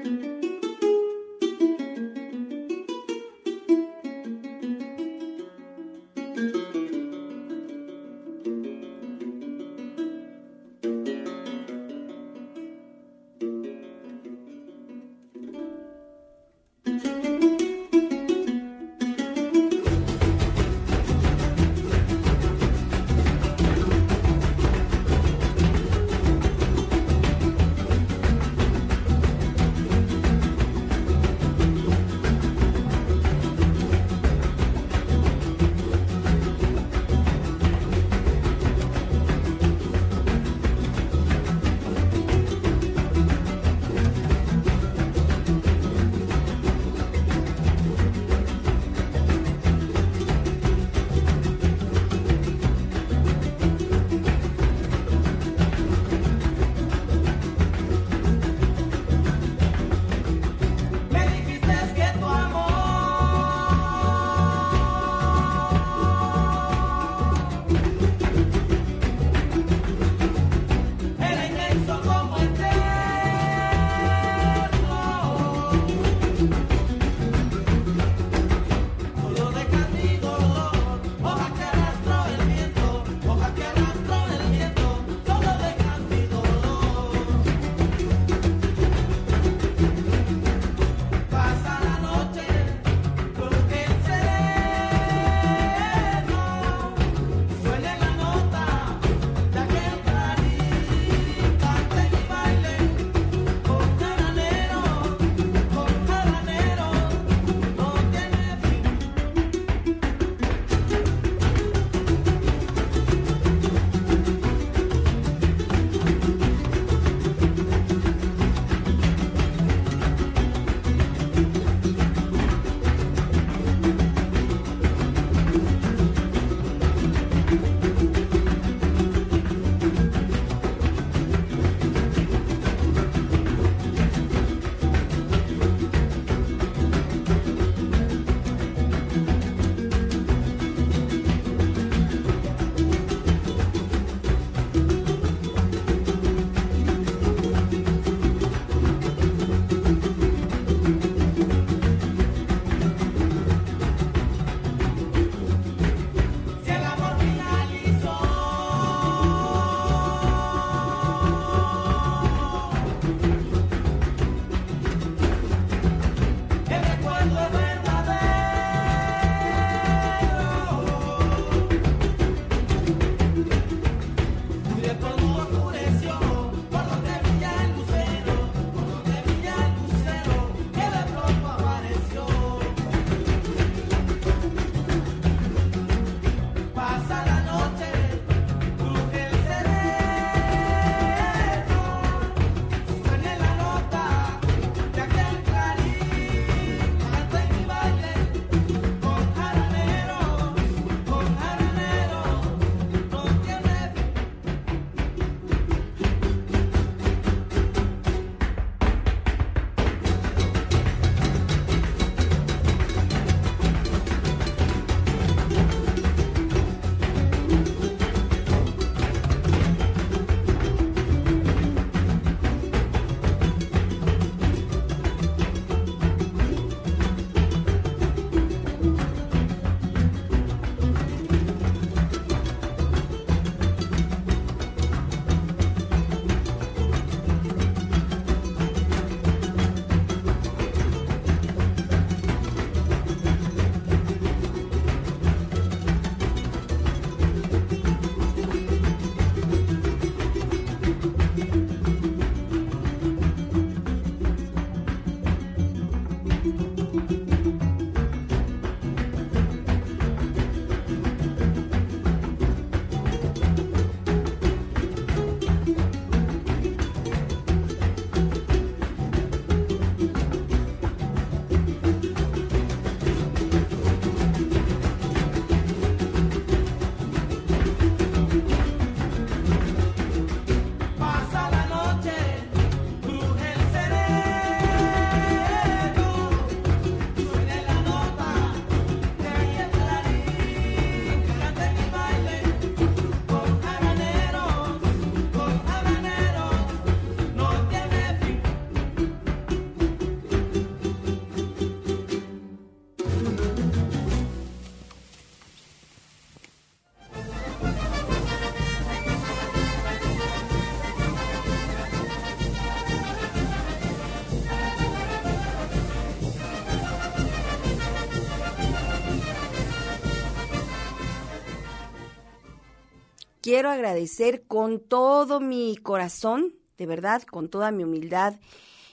Quiero agradecer con todo mi corazón, de verdad, con toda mi humildad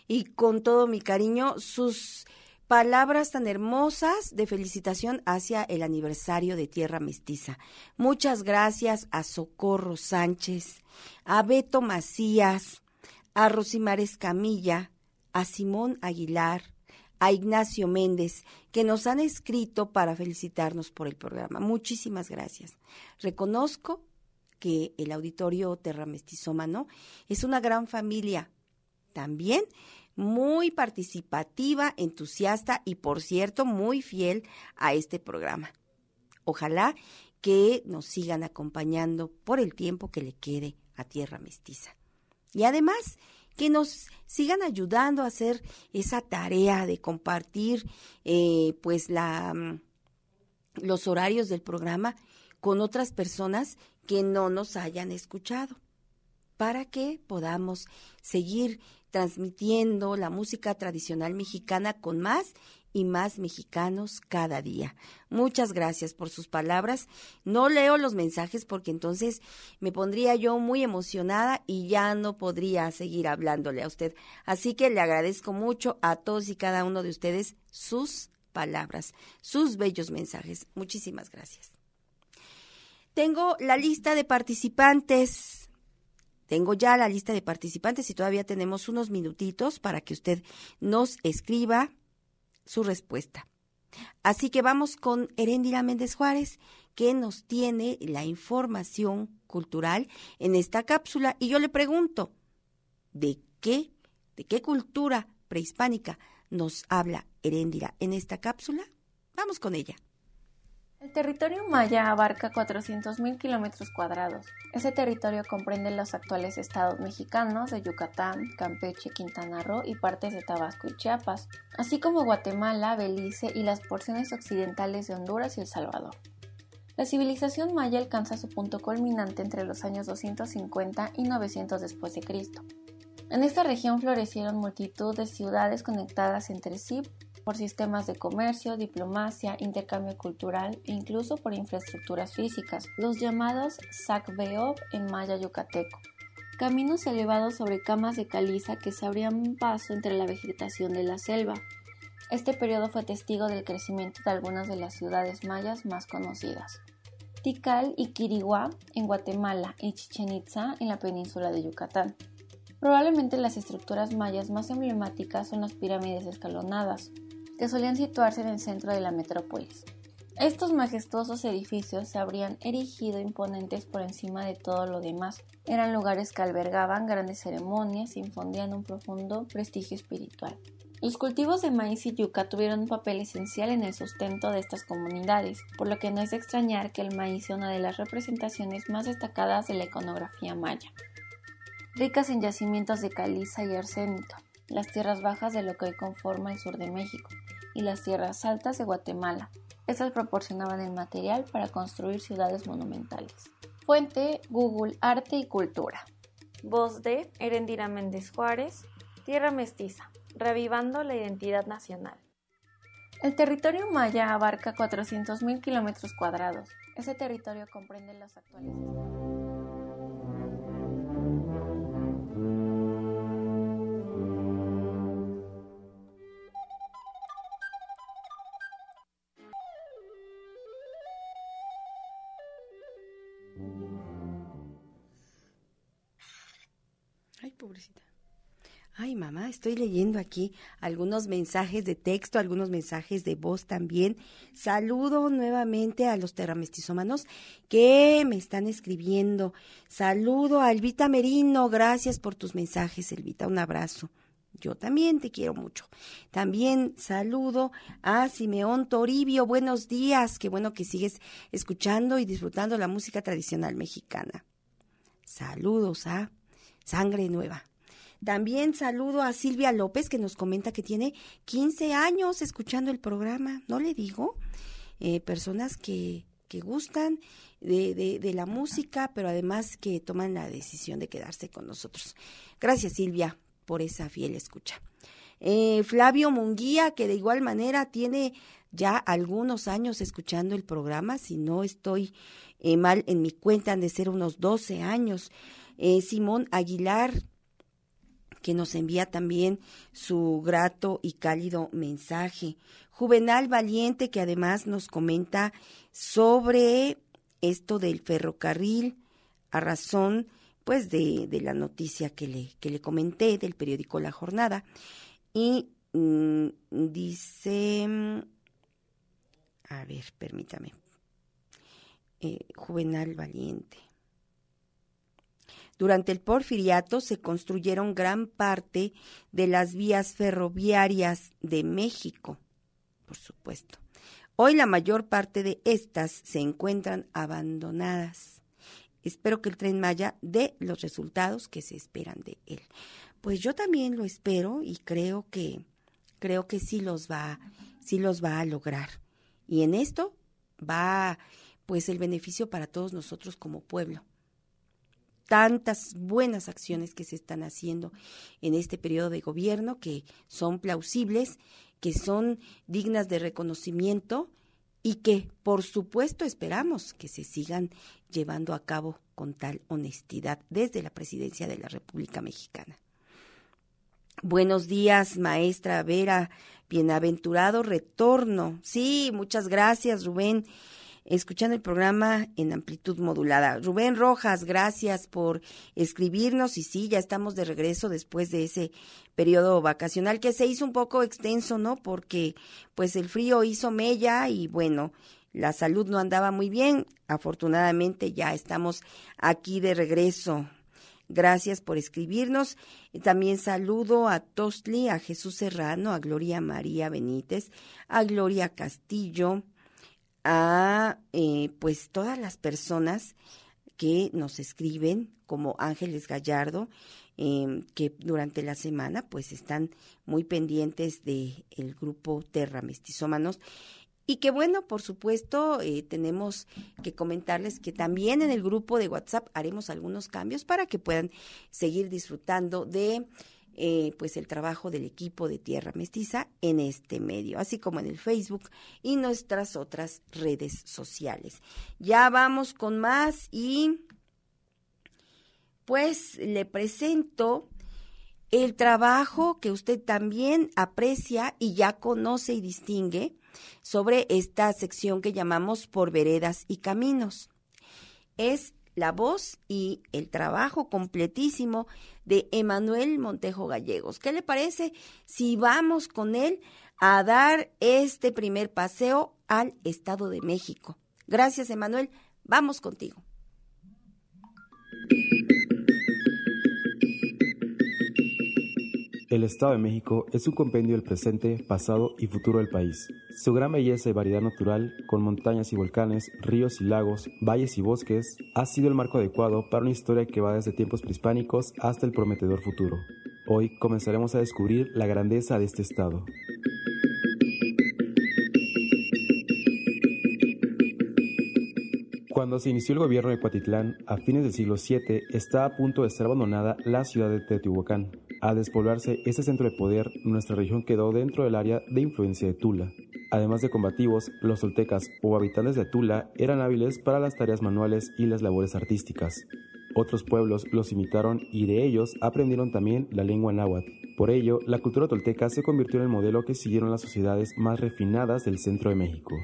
y con todo mi cariño, sus palabras tan hermosas de felicitación hacia el aniversario de Tierra Mestiza. Muchas gracias a Socorro Sánchez, a Beto Macías, a Rosimar Escamilla, a Simón Aguilar, a Ignacio Méndez, que nos han escrito para felicitarnos por el programa. Muchísimas gracias. Reconozco que el auditorio Terra Mestizómano es una gran familia. También muy participativa, entusiasta y, por cierto, muy fiel a este programa. Ojalá que nos sigan acompañando por el tiempo que le quede a Tierra Mestiza. Y además, que nos sigan ayudando a hacer esa tarea de compartir eh, pues la, mm, los horarios del programa con otras personas que no nos hayan escuchado para que podamos seguir transmitiendo la música tradicional mexicana con más y más mexicanos cada día. Muchas gracias por sus palabras. No leo los mensajes porque entonces me pondría yo muy emocionada y ya no podría seguir hablándole a usted. Así que le agradezco mucho a todos y cada uno de ustedes sus palabras, sus bellos mensajes. Muchísimas gracias. Tengo la lista de participantes tengo ya la lista de participantes y todavía tenemos unos minutitos para que usted nos escriba su respuesta. Así que vamos con Heréndira Méndez Juárez, que nos tiene la información cultural en esta cápsula. Y yo le pregunto, ¿de qué, de qué cultura prehispánica nos habla Heréndira en esta cápsula? Vamos con ella. El territorio maya abarca 400.000 kilómetros cuadrados. Ese territorio comprende los actuales estados mexicanos de Yucatán, Campeche, Quintana Roo y partes de Tabasco y Chiapas, así como Guatemala, Belice y las porciones occidentales de Honduras y El Salvador. La civilización maya alcanza su punto culminante entre los años 250 y 900 después de Cristo. En esta región florecieron multitud de ciudades conectadas entre sí por sistemas de comercio, diplomacia, intercambio cultural e incluso por infraestructuras físicas, los llamados Sacbeob en maya yucateco. Caminos elevados sobre camas de caliza que se abrían paso entre la vegetación de la selva. Este periodo fue testigo del crecimiento de algunas de las ciudades mayas más conocidas. Tikal y Quiriguá en Guatemala y Chichen Itza en la península de Yucatán. Probablemente las estructuras mayas más emblemáticas son las pirámides escalonadas, que solían situarse en el centro de la metrópolis. Estos majestuosos edificios se habrían erigido imponentes por encima de todo lo demás. Eran lugares que albergaban grandes ceremonias infundían un profundo prestigio espiritual. Los cultivos de maíz y yuca tuvieron un papel esencial en el sustento de estas comunidades, por lo que no es de extrañar que el maíz sea una de las representaciones más destacadas de la iconografía maya. Ricas en yacimientos de caliza y arsénico, las tierras bajas de lo que hoy conforma el sur de México y las tierras altas de Guatemala. Estas proporcionaban el material para construir ciudades monumentales. Fuente Google Arte y Cultura. Voz de Erendira Méndez Juárez, Tierra Mestiza, revivando la identidad nacional. El territorio maya abarca 400.000 kilómetros cuadrados. Ese territorio comprende los actuales Ay, mamá, estoy leyendo aquí algunos mensajes de texto, algunos mensajes de voz también. Saludo nuevamente a los terramestizómanos que me están escribiendo. Saludo a Elvita Merino, gracias por tus mensajes, Elvita, un abrazo. Yo también te quiero mucho. También saludo a Simeón Toribio, buenos días, qué bueno que sigues escuchando y disfrutando la música tradicional mexicana. Saludos a Sangre Nueva. También saludo a Silvia López que nos comenta que tiene 15 años escuchando el programa, ¿no le digo? Eh, personas que, que gustan de, de, de, la música, pero además que toman la decisión de quedarse con nosotros. Gracias Silvia por esa fiel escucha. Eh, Flavio Munguía, que de igual manera tiene ya algunos años escuchando el programa, si no estoy eh, mal en mi cuenta, han de ser unos 12 años. Eh, Simón Aguilar, que nos envía también su grato y cálido mensaje. Juvenal Valiente, que además nos comenta sobre esto del ferrocarril a razón pues de, de la noticia que le, que le comenté del periódico La Jornada. Y mm, dice, a ver, permítame, eh, Juvenal Valiente. Durante el porfiriato se construyeron gran parte de las vías ferroviarias de México, por supuesto. Hoy la mayor parte de estas se encuentran abandonadas. Espero que el tren Maya dé los resultados que se esperan de él. Pues yo también lo espero y creo que creo que sí los va sí los va a lograr. Y en esto va pues el beneficio para todos nosotros como pueblo tantas buenas acciones que se están haciendo en este periodo de gobierno que son plausibles, que son dignas de reconocimiento y que, por supuesto, esperamos que se sigan llevando a cabo con tal honestidad desde la presidencia de la República Mexicana. Buenos días, maestra Vera. Bienaventurado retorno. Sí, muchas gracias, Rubén escuchando el programa en amplitud modulada. Rubén Rojas, gracias por escribirnos y sí, ya estamos de regreso después de ese periodo vacacional que se hizo un poco extenso, ¿no? Porque pues el frío hizo mella y bueno, la salud no andaba muy bien. Afortunadamente ya estamos aquí de regreso. Gracias por escribirnos. También saludo a Tostli, a Jesús Serrano, a Gloria María Benítez, a Gloria Castillo, a eh, pues todas las personas que nos escriben, como Ángeles Gallardo, em, que durante la semana pues están muy pendientes del el grupo Terra Mestizómanos. Y que bueno, por supuesto, eh, tenemos que comentarles que también en el grupo de WhatsApp haremos algunos cambios para que puedan seguir disfrutando de eh, pues el trabajo del equipo de Tierra Mestiza en este medio, así como en el Facebook y nuestras otras redes sociales. Ya vamos con más y pues le presento el trabajo que usted también aprecia y ya conoce y distingue sobre esta sección que llamamos por veredas y caminos. Es la voz y el trabajo completísimo de Emanuel Montejo Gallegos. ¿Qué le parece si vamos con él a dar este primer paseo al Estado de México? Gracias, Emanuel. Vamos contigo. El Estado de México es un compendio del presente, pasado y futuro del país. Su gran belleza y variedad natural, con montañas y volcanes, ríos y lagos, valles y bosques, ha sido el marco adecuado para una historia que va desde tiempos prehispánicos hasta el prometedor futuro. Hoy comenzaremos a descubrir la grandeza de este estado. Cuando se inició el gobierno de Cuatitlán, a fines del siglo VII, estaba a punto de ser abandonada la ciudad de Teotihuacán. Al despoblarse ese centro de poder, nuestra región quedó dentro del área de influencia de Tula. Además de combativos, los toltecas o habitantes de Tula eran hábiles para las tareas manuales y las labores artísticas. Otros pueblos los imitaron y de ellos aprendieron también la lengua náhuatl. Por ello, la cultura tolteca se convirtió en el modelo que siguieron las sociedades más refinadas del centro de México.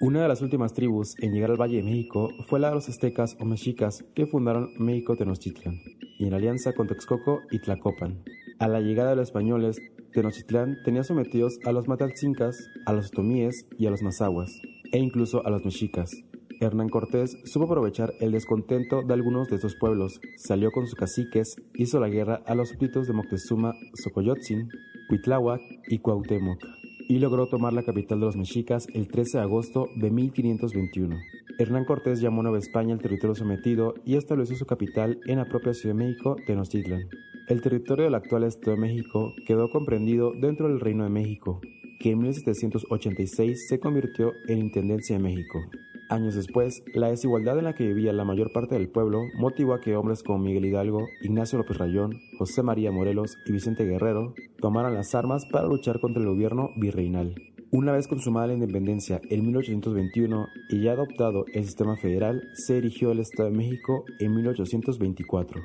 Una de las últimas tribus en llegar al Valle de México fue la de los aztecas o mexicas que fundaron México Tenochtitlan y en alianza con Texcoco y Tlacopan. A la llegada de los españoles, Tenochtitlán tenía sometidos a los matalcincas, a los otomíes y a los mazahuas, e incluso a los mexicas. Hernán Cortés supo aprovechar el descontento de algunos de estos pueblos, salió con sus caciques, hizo la guerra a los súbditos de Moctezuma, Xocoyotzin, Cuitláhuac y Cuauhtémoc y logró tomar la capital de los mexicas el 13 de agosto de 1521. Hernán Cortés llamó Nueva España el territorio sometido y estableció su capital en la propia Ciudad de México, Tenochtitlan. El territorio del actual Estado de México quedó comprendido dentro del Reino de México, que en 1786 se convirtió en Intendencia de México. Años después, la desigualdad en la que vivía la mayor parte del pueblo motivó a que hombres como Miguel Hidalgo, Ignacio López Rayón, José María Morelos y Vicente Guerrero tomaran las armas para luchar contra el gobierno virreinal. Una vez consumada la independencia en 1821 y ya adoptado el sistema federal, se erigió el Estado de México en 1824.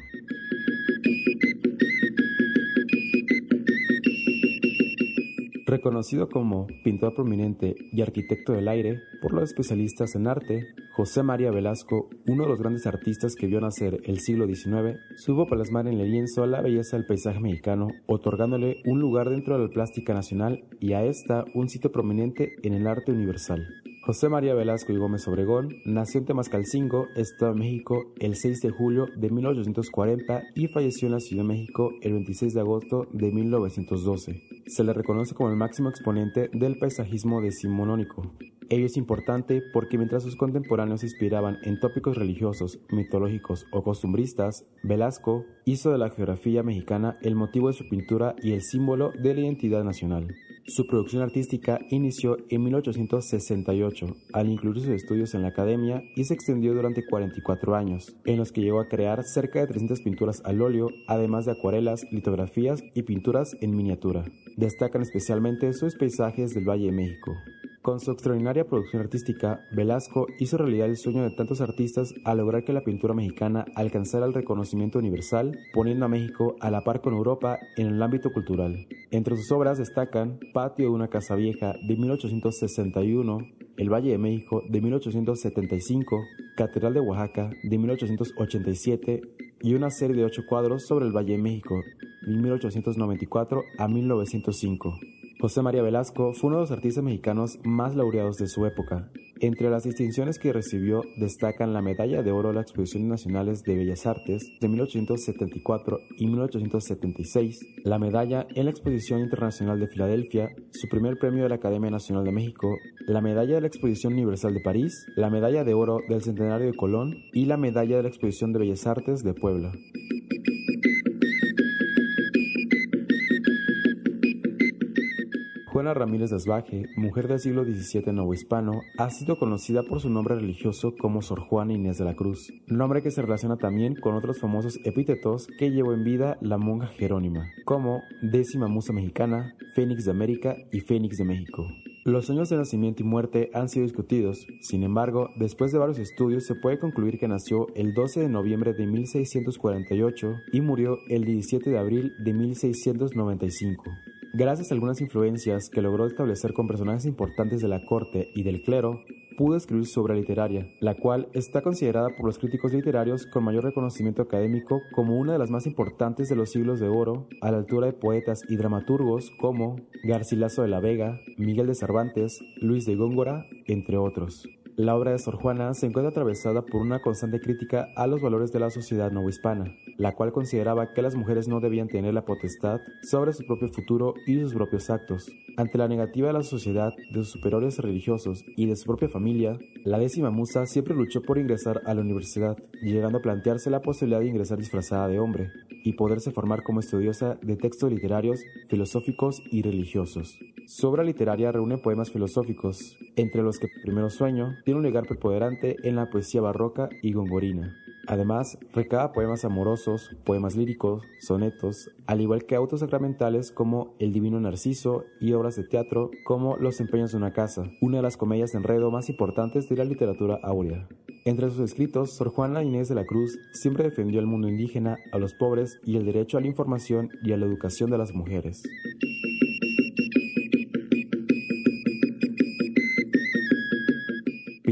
Reconocido como pintor prominente y arquitecto del aire por los especialistas en arte, José María Velasco, uno de los grandes artistas que vio nacer el siglo XIX, supo plasmar en el lienzo la belleza del paisaje mexicano, otorgándole un lugar dentro de la plástica nacional y a esta un sitio prominente en el arte universal. José María Velasco y Gómez Obregón nació en Temascalcingo, Estado de México, el 6 de julio de 1840 y falleció en la Ciudad de México el 26 de agosto de 1912. Se le reconoce como el máximo exponente del paisajismo decimonónico. Ello es importante porque mientras sus contemporáneos se inspiraban en tópicos religiosos, mitológicos o costumbristas, Velasco hizo de la geografía mexicana el motivo de su pintura y el símbolo de la identidad nacional. Su producción artística inició en 1868, al incluir sus estudios en la academia y se extendió durante 44 años, en los que llegó a crear cerca de 300 pinturas al óleo, además de acuarelas, litografías y pinturas en miniatura. Destacan especialmente sus paisajes del Valle de México. Con su extraordinaria producción artística, Velasco hizo realidad el sueño de tantos artistas al lograr que la pintura mexicana alcanzara el reconocimiento universal, poniendo a México a la par con Europa en el ámbito cultural. Entre sus obras destacan Patio de una casa vieja de 1861, El Valle de México de 1875, Catedral de Oaxaca de 1887 y una serie de ocho cuadros sobre el Valle de México de 1894 a 1905. José María Velasco fue uno de los artistas mexicanos más laureados de su época. Entre las distinciones que recibió destacan la Medalla de Oro a las Exposiciones Nacionales de Bellas Artes de 1874 y 1876, la Medalla en la Exposición Internacional de Filadelfia, su primer premio de la Academia Nacional de México, la Medalla de la Exposición Universal de París, la Medalla de Oro del Centenario de Colón y la Medalla de la Exposición de Bellas Artes de Puebla. Juana Ramírez Asbaje, mujer del siglo XVII novohispano, ha sido conocida por su nombre religioso como Sor Juana Inés de la Cruz, nombre que se relaciona también con otros famosos epítetos que llevó en vida la monja Jerónima, como décima musa mexicana, Fénix de América y Fénix de México. Los años de nacimiento y muerte han sido discutidos, sin embargo, después de varios estudios se puede concluir que nació el 12 de noviembre de 1648 y murió el 17 de abril de 1695. Gracias a algunas influencias que logró establecer con personajes importantes de la corte y del clero, pudo escribir su obra literaria, la cual está considerada por los críticos literarios con mayor reconocimiento académico como una de las más importantes de los siglos de oro, a la altura de poetas y dramaturgos como Garcilaso de la Vega, Miguel de Cervantes, Luis de Góngora, entre otros. La obra de Sor Juana se encuentra atravesada por una constante crítica a los valores de la sociedad novohispana, la cual consideraba que las mujeres no debían tener la potestad sobre su propio futuro y sus propios actos. Ante la negativa de la sociedad, de sus superiores religiosos y de su propia familia, la décima musa siempre luchó por ingresar a la universidad, llegando a plantearse la posibilidad de ingresar disfrazada de hombre y poderse formar como estudiosa de textos literarios, filosóficos y religiosos. Su obra literaria reúne poemas filosóficos, entre los que Primero Sueño tiene un lugar preponderante en la poesía barroca y gongorina. Además, recaba poemas amorosos, poemas líricos, sonetos, al igual que autos sacramentales como El Divino Narciso y obras de teatro como Los empeños de una casa, una de las comedias de enredo más importantes de la literatura áurea. Entre sus escritos, Sor Juana Inés de la Cruz siempre defendió el mundo indígena, a los pobres y el derecho a la información y a la educación de las mujeres.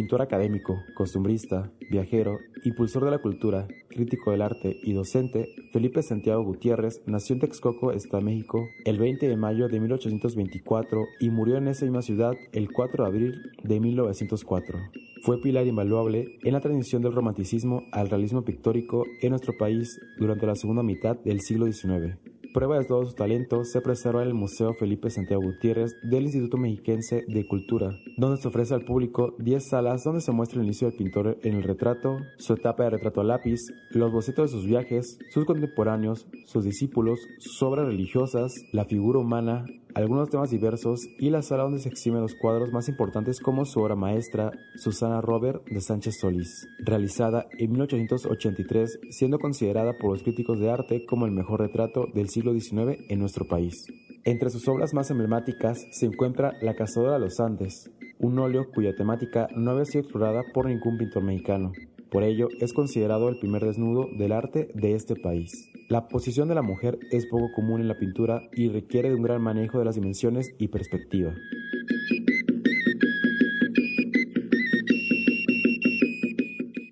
Pintor académico, costumbrista, viajero, impulsor de la cultura, crítico del arte y docente, Felipe Santiago Gutiérrez nació en Texcoco, Estado México, el 20 de mayo de 1824 y murió en esa misma ciudad el 4 de abril de 1904. Fue pilar invaluable en la transición del romanticismo al realismo pictórico en nuestro país durante la segunda mitad del siglo XIX. Prueba de todo su talento se preserva en el Museo Felipe Santiago Gutiérrez del Instituto Mexiquense de Cultura, donde se ofrece al público 10 salas donde se muestra el inicio del pintor en el retrato, su etapa de retrato a lápiz, los bocetos de sus viajes, sus contemporáneos, sus discípulos, sus obras religiosas, la figura humana, algunos temas diversos y la sala donde se exhiben los cuadros más importantes como su obra maestra, Susana Robert de Sánchez Solís, realizada en 1883, siendo considerada por los críticos de arte como el mejor retrato del siglo XIX en nuestro país. Entre sus obras más emblemáticas se encuentra La cazadora de los Andes, un óleo cuya temática no había sido explorada por ningún pintor mexicano. Por ello, es considerado el primer desnudo del arte de este país. La posición de la mujer es poco común en la pintura y requiere de un gran manejo de las dimensiones y perspectiva.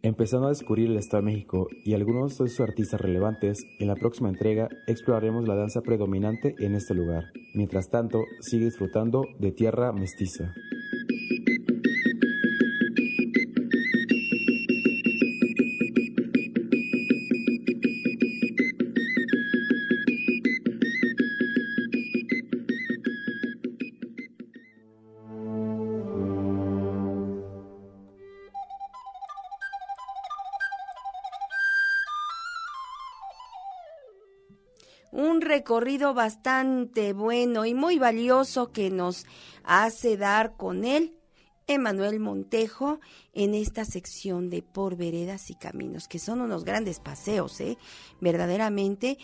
Empezando a descubrir el Estado de México y algunos de sus artistas relevantes, en la próxima entrega exploraremos la danza predominante en este lugar. Mientras tanto, sigue disfrutando de Tierra Mestiza. Bastante bueno y muy valioso que nos hace dar con él Emanuel Montejo en esta sección de Por Veredas y Caminos, que son unos grandes paseos, ¿eh? Verdaderamente,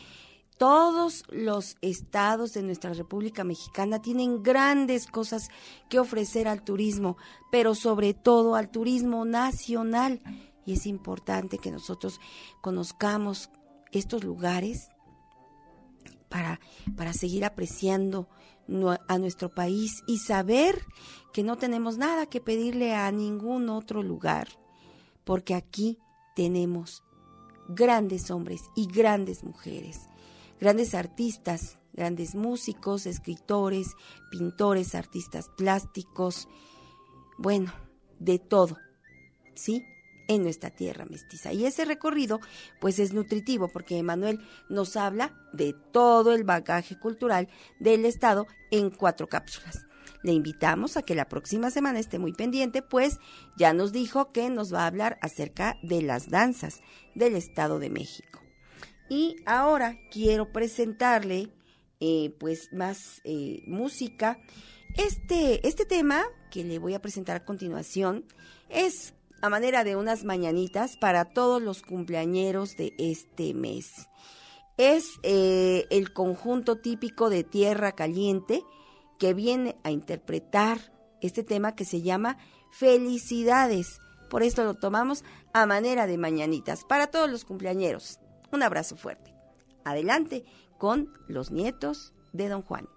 todos los estados de nuestra República Mexicana tienen grandes cosas que ofrecer al turismo, pero sobre todo al turismo nacional. Y es importante que nosotros conozcamos estos lugares para, para seguir apreciando a nuestro país y saber que no tenemos nada que pedirle a ningún otro lugar, porque aquí tenemos grandes hombres y grandes mujeres, grandes artistas, grandes músicos, escritores, pintores, artistas plásticos, bueno, de todo, ¿sí? En nuestra tierra mestiza. Y ese recorrido pues es nutritivo porque Emanuel nos habla de todo el bagaje cultural del Estado en cuatro cápsulas. Le invitamos a que la próxima semana esté muy pendiente, pues ya nos dijo que nos va a hablar acerca de las danzas del Estado de México. Y ahora quiero presentarle eh, pues más eh, música. Este, este tema que le voy a presentar a continuación es a manera de unas mañanitas para todos los cumpleañeros de este mes. Es eh, el conjunto típico de Tierra Caliente que viene a interpretar este tema que se llama Felicidades. Por esto lo tomamos a manera de mañanitas para todos los cumpleañeros. Un abrazo fuerte. Adelante con los nietos de Don Juan.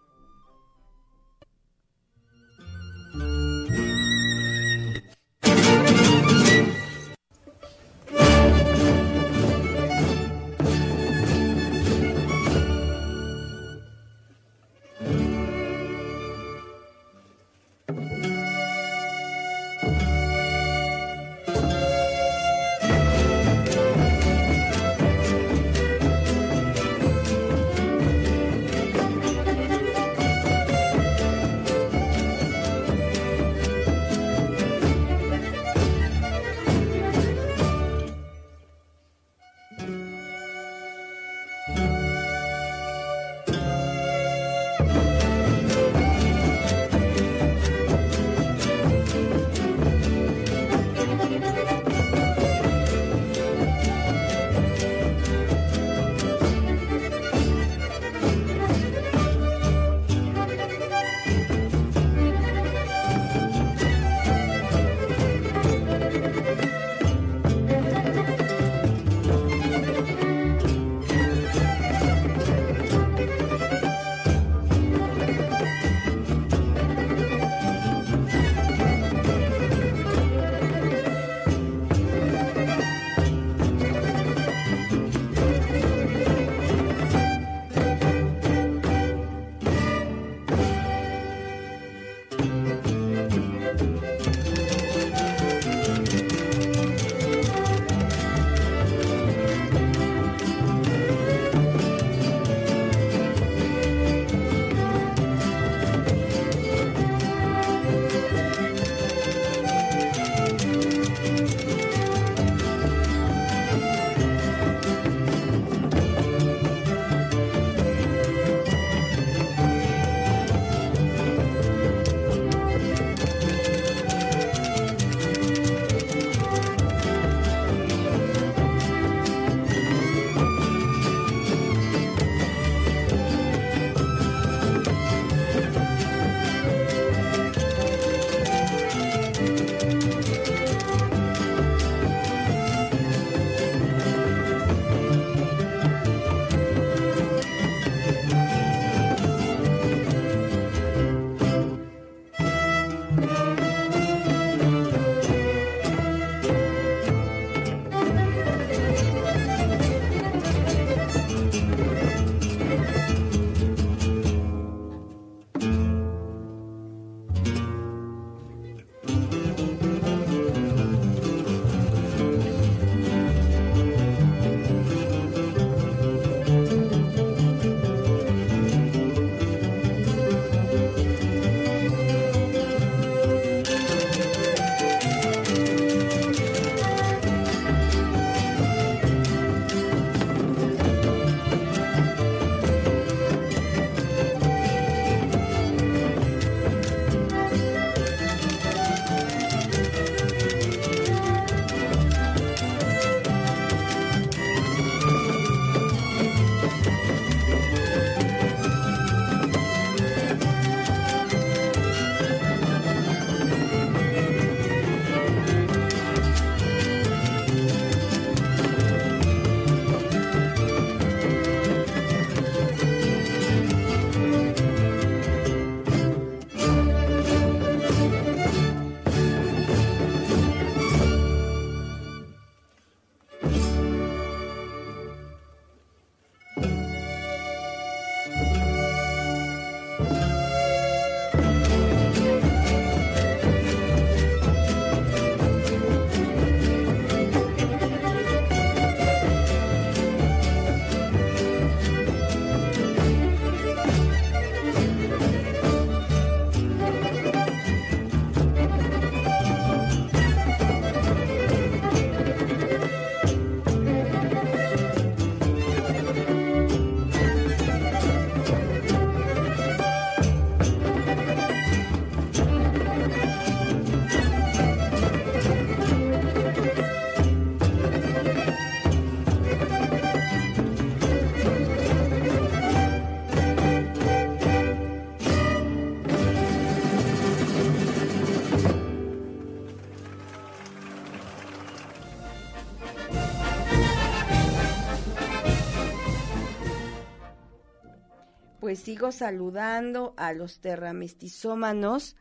Sigo saludando a los terramestizómanos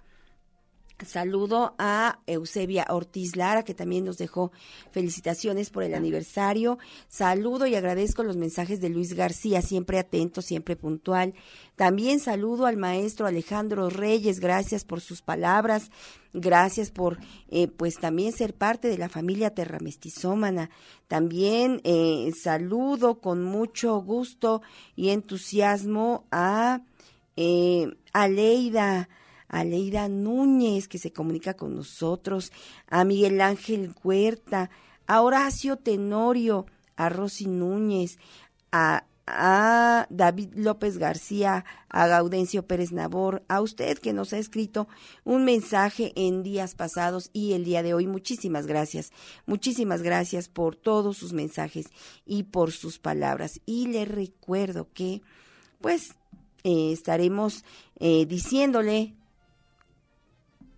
Saludo a Eusebia Ortiz Lara, que también nos dejó felicitaciones por el aniversario. Saludo y agradezco los mensajes de Luis García, siempre atento, siempre puntual. También saludo al maestro Alejandro Reyes, gracias por sus palabras, gracias por, eh, pues también ser parte de la familia terramestizómana. También eh, saludo con mucho gusto y entusiasmo a eh, Aleida a Leida Núñez, que se comunica con nosotros, a Miguel Ángel Huerta, a Horacio Tenorio, a Rosy Núñez, a, a David López García, a Gaudencio Pérez Nabor, a usted que nos ha escrito un mensaje en días pasados y el día de hoy. Muchísimas gracias, muchísimas gracias por todos sus mensajes y por sus palabras. Y le recuerdo que, pues, eh, estaremos eh, diciéndole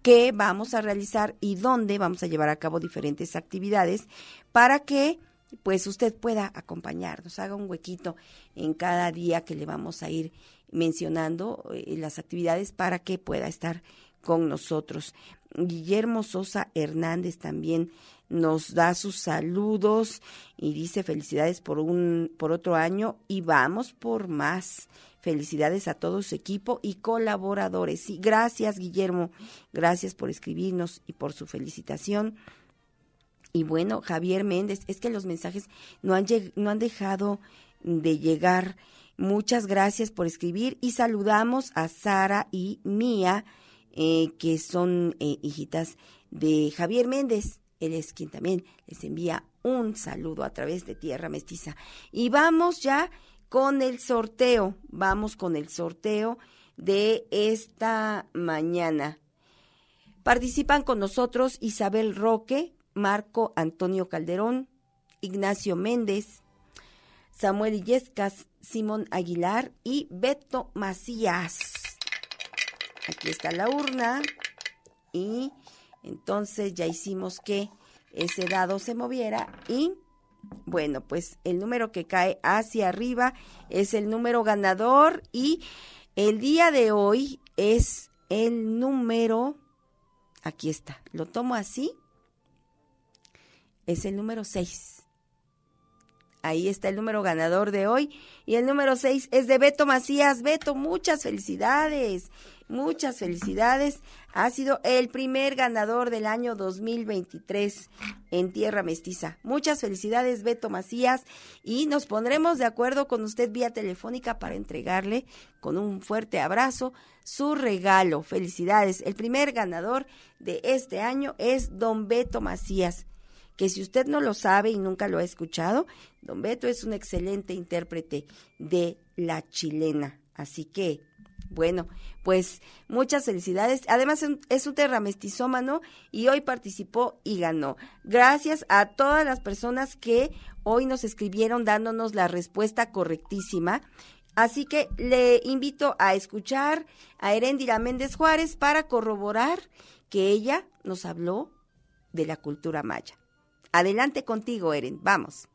qué vamos a realizar y dónde vamos a llevar a cabo diferentes actividades para que pues usted pueda acompañarnos, haga un huequito en cada día que le vamos a ir mencionando eh, las actividades para que pueda estar con nosotros. Guillermo Sosa Hernández también nos da sus saludos y dice felicidades por un por otro año y vamos por más. Felicidades a todo su equipo y colaboradores. Y gracias, Guillermo. Gracias por escribirnos y por su felicitación. Y bueno, Javier Méndez, es que los mensajes no han, no han dejado de llegar. Muchas gracias por escribir y saludamos a Sara y Mía, eh, que son eh, hijitas de Javier Méndez. Él es quien también les envía un saludo a través de Tierra Mestiza. Y vamos ya con el sorteo. Vamos con el sorteo de esta mañana. Participan con nosotros Isabel Roque, Marco Antonio Calderón, Ignacio Méndez, Samuel Illescas, Simón Aguilar y Beto Macías. Aquí está la urna y entonces ya hicimos que ese dado se moviera y bueno, pues el número que cae hacia arriba es el número ganador y el día de hoy es el número, aquí está, lo tomo así, es el número 6. Ahí está el número ganador de hoy. Y el número 6 es de Beto Macías. Beto, muchas felicidades. Muchas felicidades. Ha sido el primer ganador del año 2023 en Tierra Mestiza. Muchas felicidades, Beto Macías. Y nos pondremos de acuerdo con usted vía telefónica para entregarle con un fuerte abrazo su regalo. Felicidades. El primer ganador de este año es don Beto Macías que si usted no lo sabe y nunca lo ha escuchado, don Beto es un excelente intérprete de la chilena. Así que bueno, pues muchas felicidades. Además es un terramestizómano y hoy participó y ganó. Gracias a todas las personas que hoy nos escribieron dándonos la respuesta correctísima. Así que le invito a escuchar a Herendira Méndez Juárez para corroborar que ella nos habló de la cultura maya. Adelante contigo, Eren. Vamos.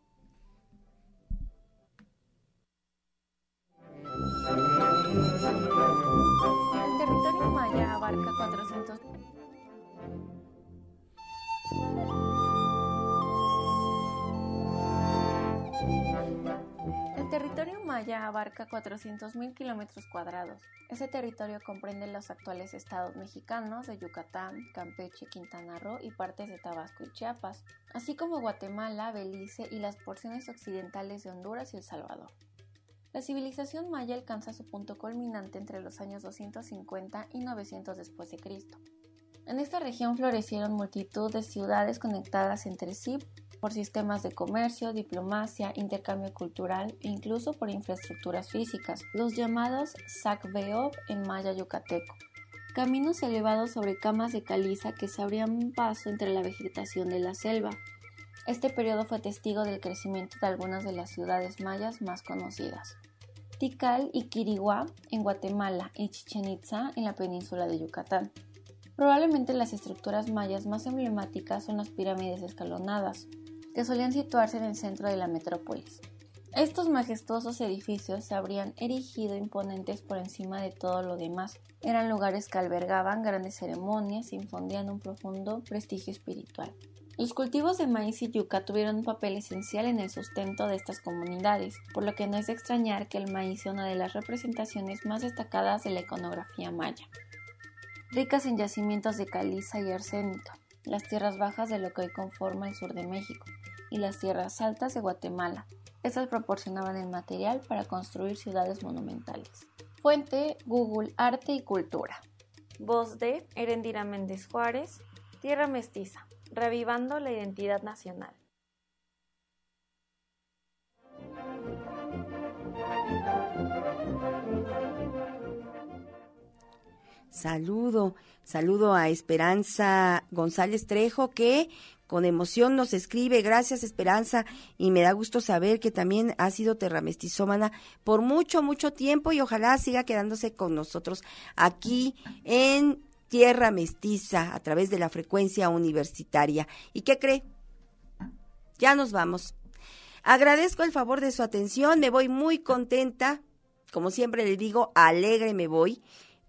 El territorio maya abarca 400.000 kilómetros cuadrados. Ese territorio comprende los actuales estados mexicanos de Yucatán, Campeche, Quintana Roo y partes de Tabasco y Chiapas, así como Guatemala, Belice y las porciones occidentales de Honduras y El Salvador. La civilización maya alcanza su punto culminante entre los años 250 y 900 después de Cristo. En esta región florecieron multitud de ciudades conectadas entre sí por sistemas de comercio, diplomacia, intercambio cultural e incluso por infraestructuras físicas, los llamados Sacbeob en maya yucateco. Caminos elevados sobre camas de caliza que se abrían paso entre la vegetación de la selva. Este periodo fue testigo del crecimiento de algunas de las ciudades mayas más conocidas. Tikal y Quiriguá en Guatemala y Chichen Itza en la península de Yucatán. Probablemente las estructuras mayas más emblemáticas son las pirámides escalonadas, que solían situarse en el centro de la metrópolis. Estos majestuosos edificios se habrían erigido imponentes por encima de todo lo demás. Eran lugares que albergaban grandes ceremonias infundían un profundo prestigio espiritual. Los cultivos de maíz y yuca tuvieron un papel esencial en el sustento de estas comunidades, por lo que no es de extrañar que el maíz sea una de las representaciones más destacadas de la iconografía maya. Ricas en yacimientos de caliza y arsénica, las tierras bajas de lo que hoy conforma el sur de México y las tierras altas de Guatemala, estas proporcionaban el material para construir ciudades monumentales. Fuente Google Arte y Cultura. Voz de Erendira Méndez Juárez, Tierra Mestiza, revivando la identidad nacional. Saludo, saludo a Esperanza González Trejo que con emoción nos escribe, gracias Esperanza, y me da gusto saber que también ha sido terramestizómana por mucho, mucho tiempo y ojalá siga quedándose con nosotros aquí en Tierra Mestiza a través de la frecuencia universitaria. ¿Y qué cree? Ya nos vamos. Agradezco el favor de su atención, me voy muy contenta, como siempre le digo, alegre me voy,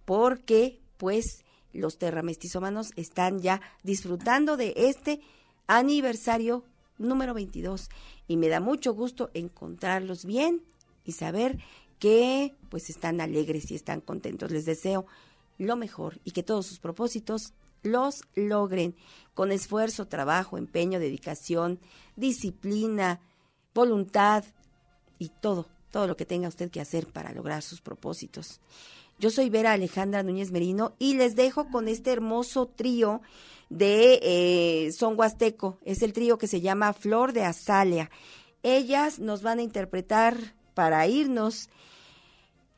porque pues los terramestizómanos están ya disfrutando de este aniversario número 22 y me da mucho gusto encontrarlos bien y saber que pues están alegres y están contentos. Les deseo lo mejor y que todos sus propósitos los logren con esfuerzo, trabajo, empeño, dedicación, disciplina, voluntad y todo, todo lo que tenga usted que hacer para lograr sus propósitos. Yo soy Vera Alejandra Núñez Merino y les dejo con este hermoso trío de eh, son huasteco. Es el trío que se llama Flor de Azalea. Ellas nos van a interpretar para irnos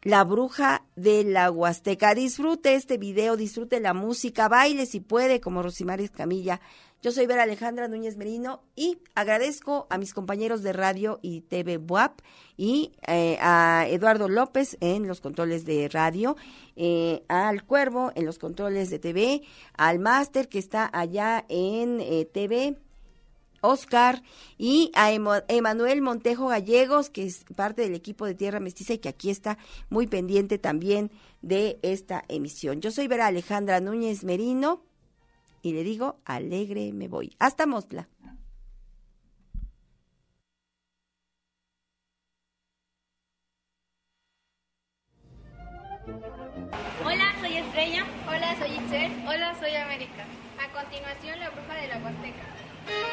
La Bruja de la Huasteca. Disfrute este video, disfrute la música, baile si puede, como Rosimar Escamilla. Yo soy Vera Alejandra Núñez Merino y agradezco a mis compañeros de radio y TV WAP y eh, a Eduardo López en los controles de radio, eh, al Cuervo en los controles de TV, al Máster que está allá en eh, TV, Oscar y a Emanuel Montejo Gallegos, que es parte del equipo de Tierra Mestiza y que aquí está muy pendiente también de esta emisión. Yo soy Vera Alejandra Núñez Merino y le digo, alegre me voy. Hasta Mostla. Hola, soy Estrella. Hola, soy Itzel. Hola, soy América. A continuación, la bruja de la Huasteca.